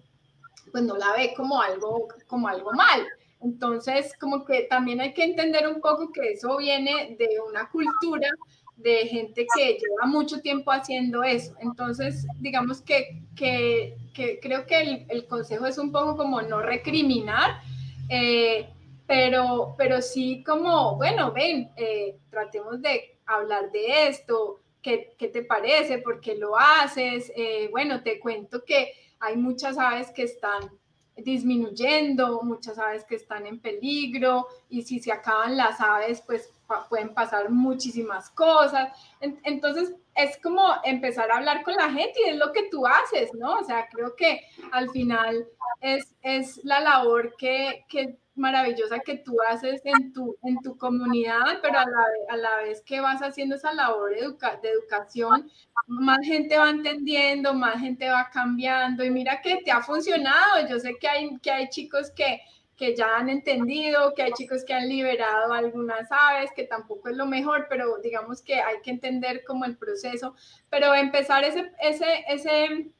pues no la ve como algo, como algo mal. Entonces, como que también hay que entender un poco que eso viene de una cultura de gente que lleva mucho tiempo haciendo eso. Entonces, digamos que, que, creo que el, consejo es un poco como no recriminar, eh, pero, pero sí como, bueno, ven, eh, tratemos de hablar de esto, ¿qué, qué te parece? ¿Por qué lo haces? Eh, bueno, te cuento que hay muchas aves que están disminuyendo, muchas aves que están en peligro y si se acaban las aves, pues pueden pasar muchísimas cosas. Entonces, es como empezar a hablar con la gente y es lo que tú haces, ¿no? O sea, creo que al final es, es la labor que, que maravillosa que tú haces en tu, en tu comunidad, pero a la, a la vez que vas haciendo esa labor de, de educación, más gente va entendiendo, más gente va cambiando y mira que te ha funcionado. Yo sé que hay, que hay chicos que, que ya han entendido, que hay chicos que han liberado algunas aves, que tampoco es lo mejor, pero digamos que hay que entender como el proceso, pero empezar ese, ese, ese,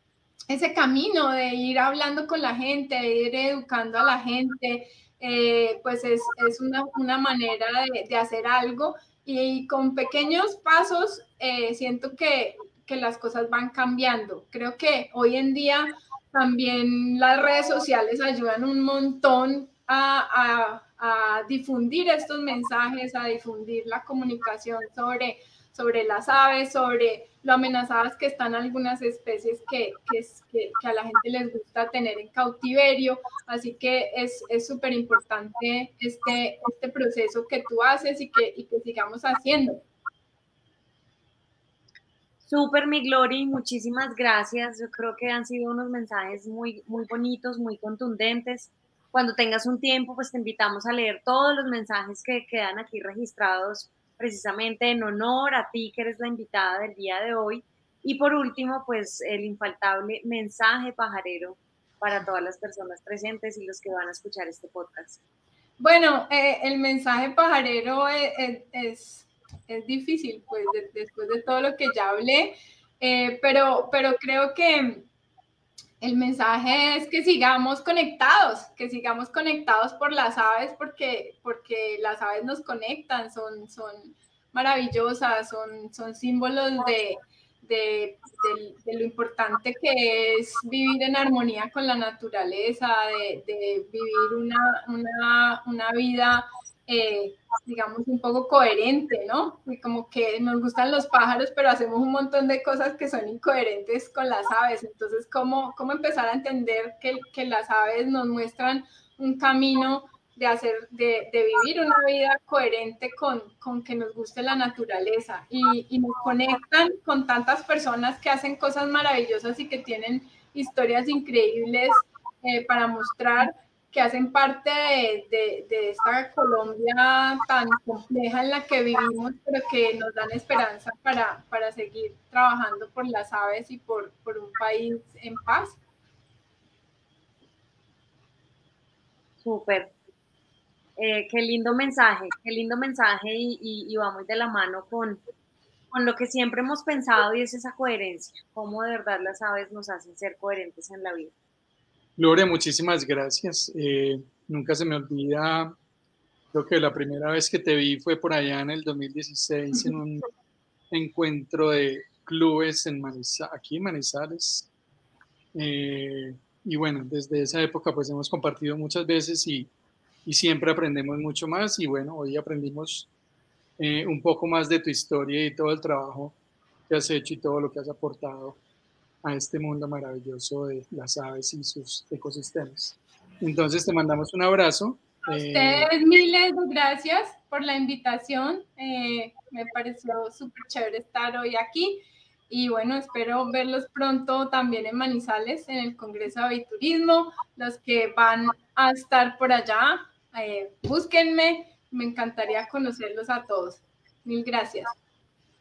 ese camino de ir hablando con la gente, de ir educando a la gente, eh, pues es, es una, una, manera de, de, hacer algo y con pequeños pasos eh, siento que, que las cosas van cambiando. Creo que hoy en día también las redes sociales ayudan un montón a, a, a, difundir estos mensajes, a difundir la comunicación sobre, sobre las aves, sobre lo amenazadas que están algunas especies que, que, a la gente les gusta tener en cautiverio. Así que es súper importante este, este proceso que tú haces y que, y que sigamos haciendo. Súper, mi Glory, muchísimas gracias. Yo creo que han sido unos mensajes muy, muy bonitos, muy contundentes. Cuando tengas un tiempo, pues te invitamos a leer todos los mensajes que quedan aquí registrados precisamente en honor a ti, que eres la invitada del día de hoy. Y por último, pues el infaltable mensaje pajarero para todas las personas presentes y los que van a escuchar este podcast. Bueno, eh, el mensaje pajarero es, es, es difícil, pues después de todo lo que ya hablé, eh, pero, pero creo que el mensaje es que sigamos conectados, que sigamos conectados por las aves, porque, porque las aves nos conectan, son, son maravillosas, son, son símbolos de, de, lo importante que es vivir en armonía con la naturaleza, de, vivir una, una, una vida eh, digamos, un poco coherente, ¿no? Como que nos gustan los pájaros, pero hacemos un montón de cosas que son incoherentes con las aves. Entonces, ¿cómo, cómo empezar a entender que, que las aves nos muestran un camino de, hacer, de, de, vivir una vida coherente con, con, que nos guste la naturaleza y, y, nos conectan con tantas personas que hacen cosas maravillosas y que tienen historias increíbles eh, para mostrar que hacen parte de, de, esta Colombia tan compleja en la que vivimos, pero que nos dan esperanza para, para seguir trabajando por las aves y por, por un país en paz. Súper. Eh, qué lindo mensaje, qué lindo mensaje y, y, y de la mano con, con lo que siempre hemos pensado y es esa coherencia, cómo de verdad las aves nos hacen ser coherentes en la vida. Gloria, muchísimas gracias. Eh, nunca se me olvida, creo que la primera vez que te vi fue por allá en el 2016 en un encuentro de clubes en aquí en Manizales. Eh, y bueno, desde esa época pues hemos compartido muchas veces y, y siempre aprendemos mucho más y bueno, hoy aprendimos eh, un poco más de tu historia y todo el trabajo que has hecho y todo lo que has aportado a este mundo maravilloso de las aves y sus ecosistemas. Entonces te mandamos un abrazo. A eh, ustedes miles de gracias por la invitación. Eh, me pareció súper chévere estar hoy aquí. Y bueno, espero verlos pronto también en Manizales, en el Congreso de Aviturismo. Los que van a estar por allá, eh, búsquenme. Me encantaría conocerlos a todos. Mil gracias.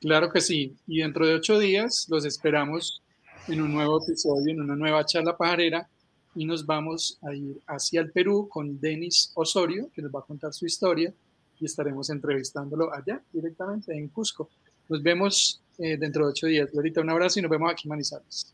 Claro que sí. Y dentro de ocho días los esperamos en un nuevo episodio, en una nueva charla pajarera y nos vamos a ir hacia el Perú con Denis Osorio, que nos va a contar su historia y estaremos entrevistándolo allá directamente en Cusco. Nos vemos eh, dentro de ocho días. Glorita, un abrazo y nos vemos aquí en Manizales.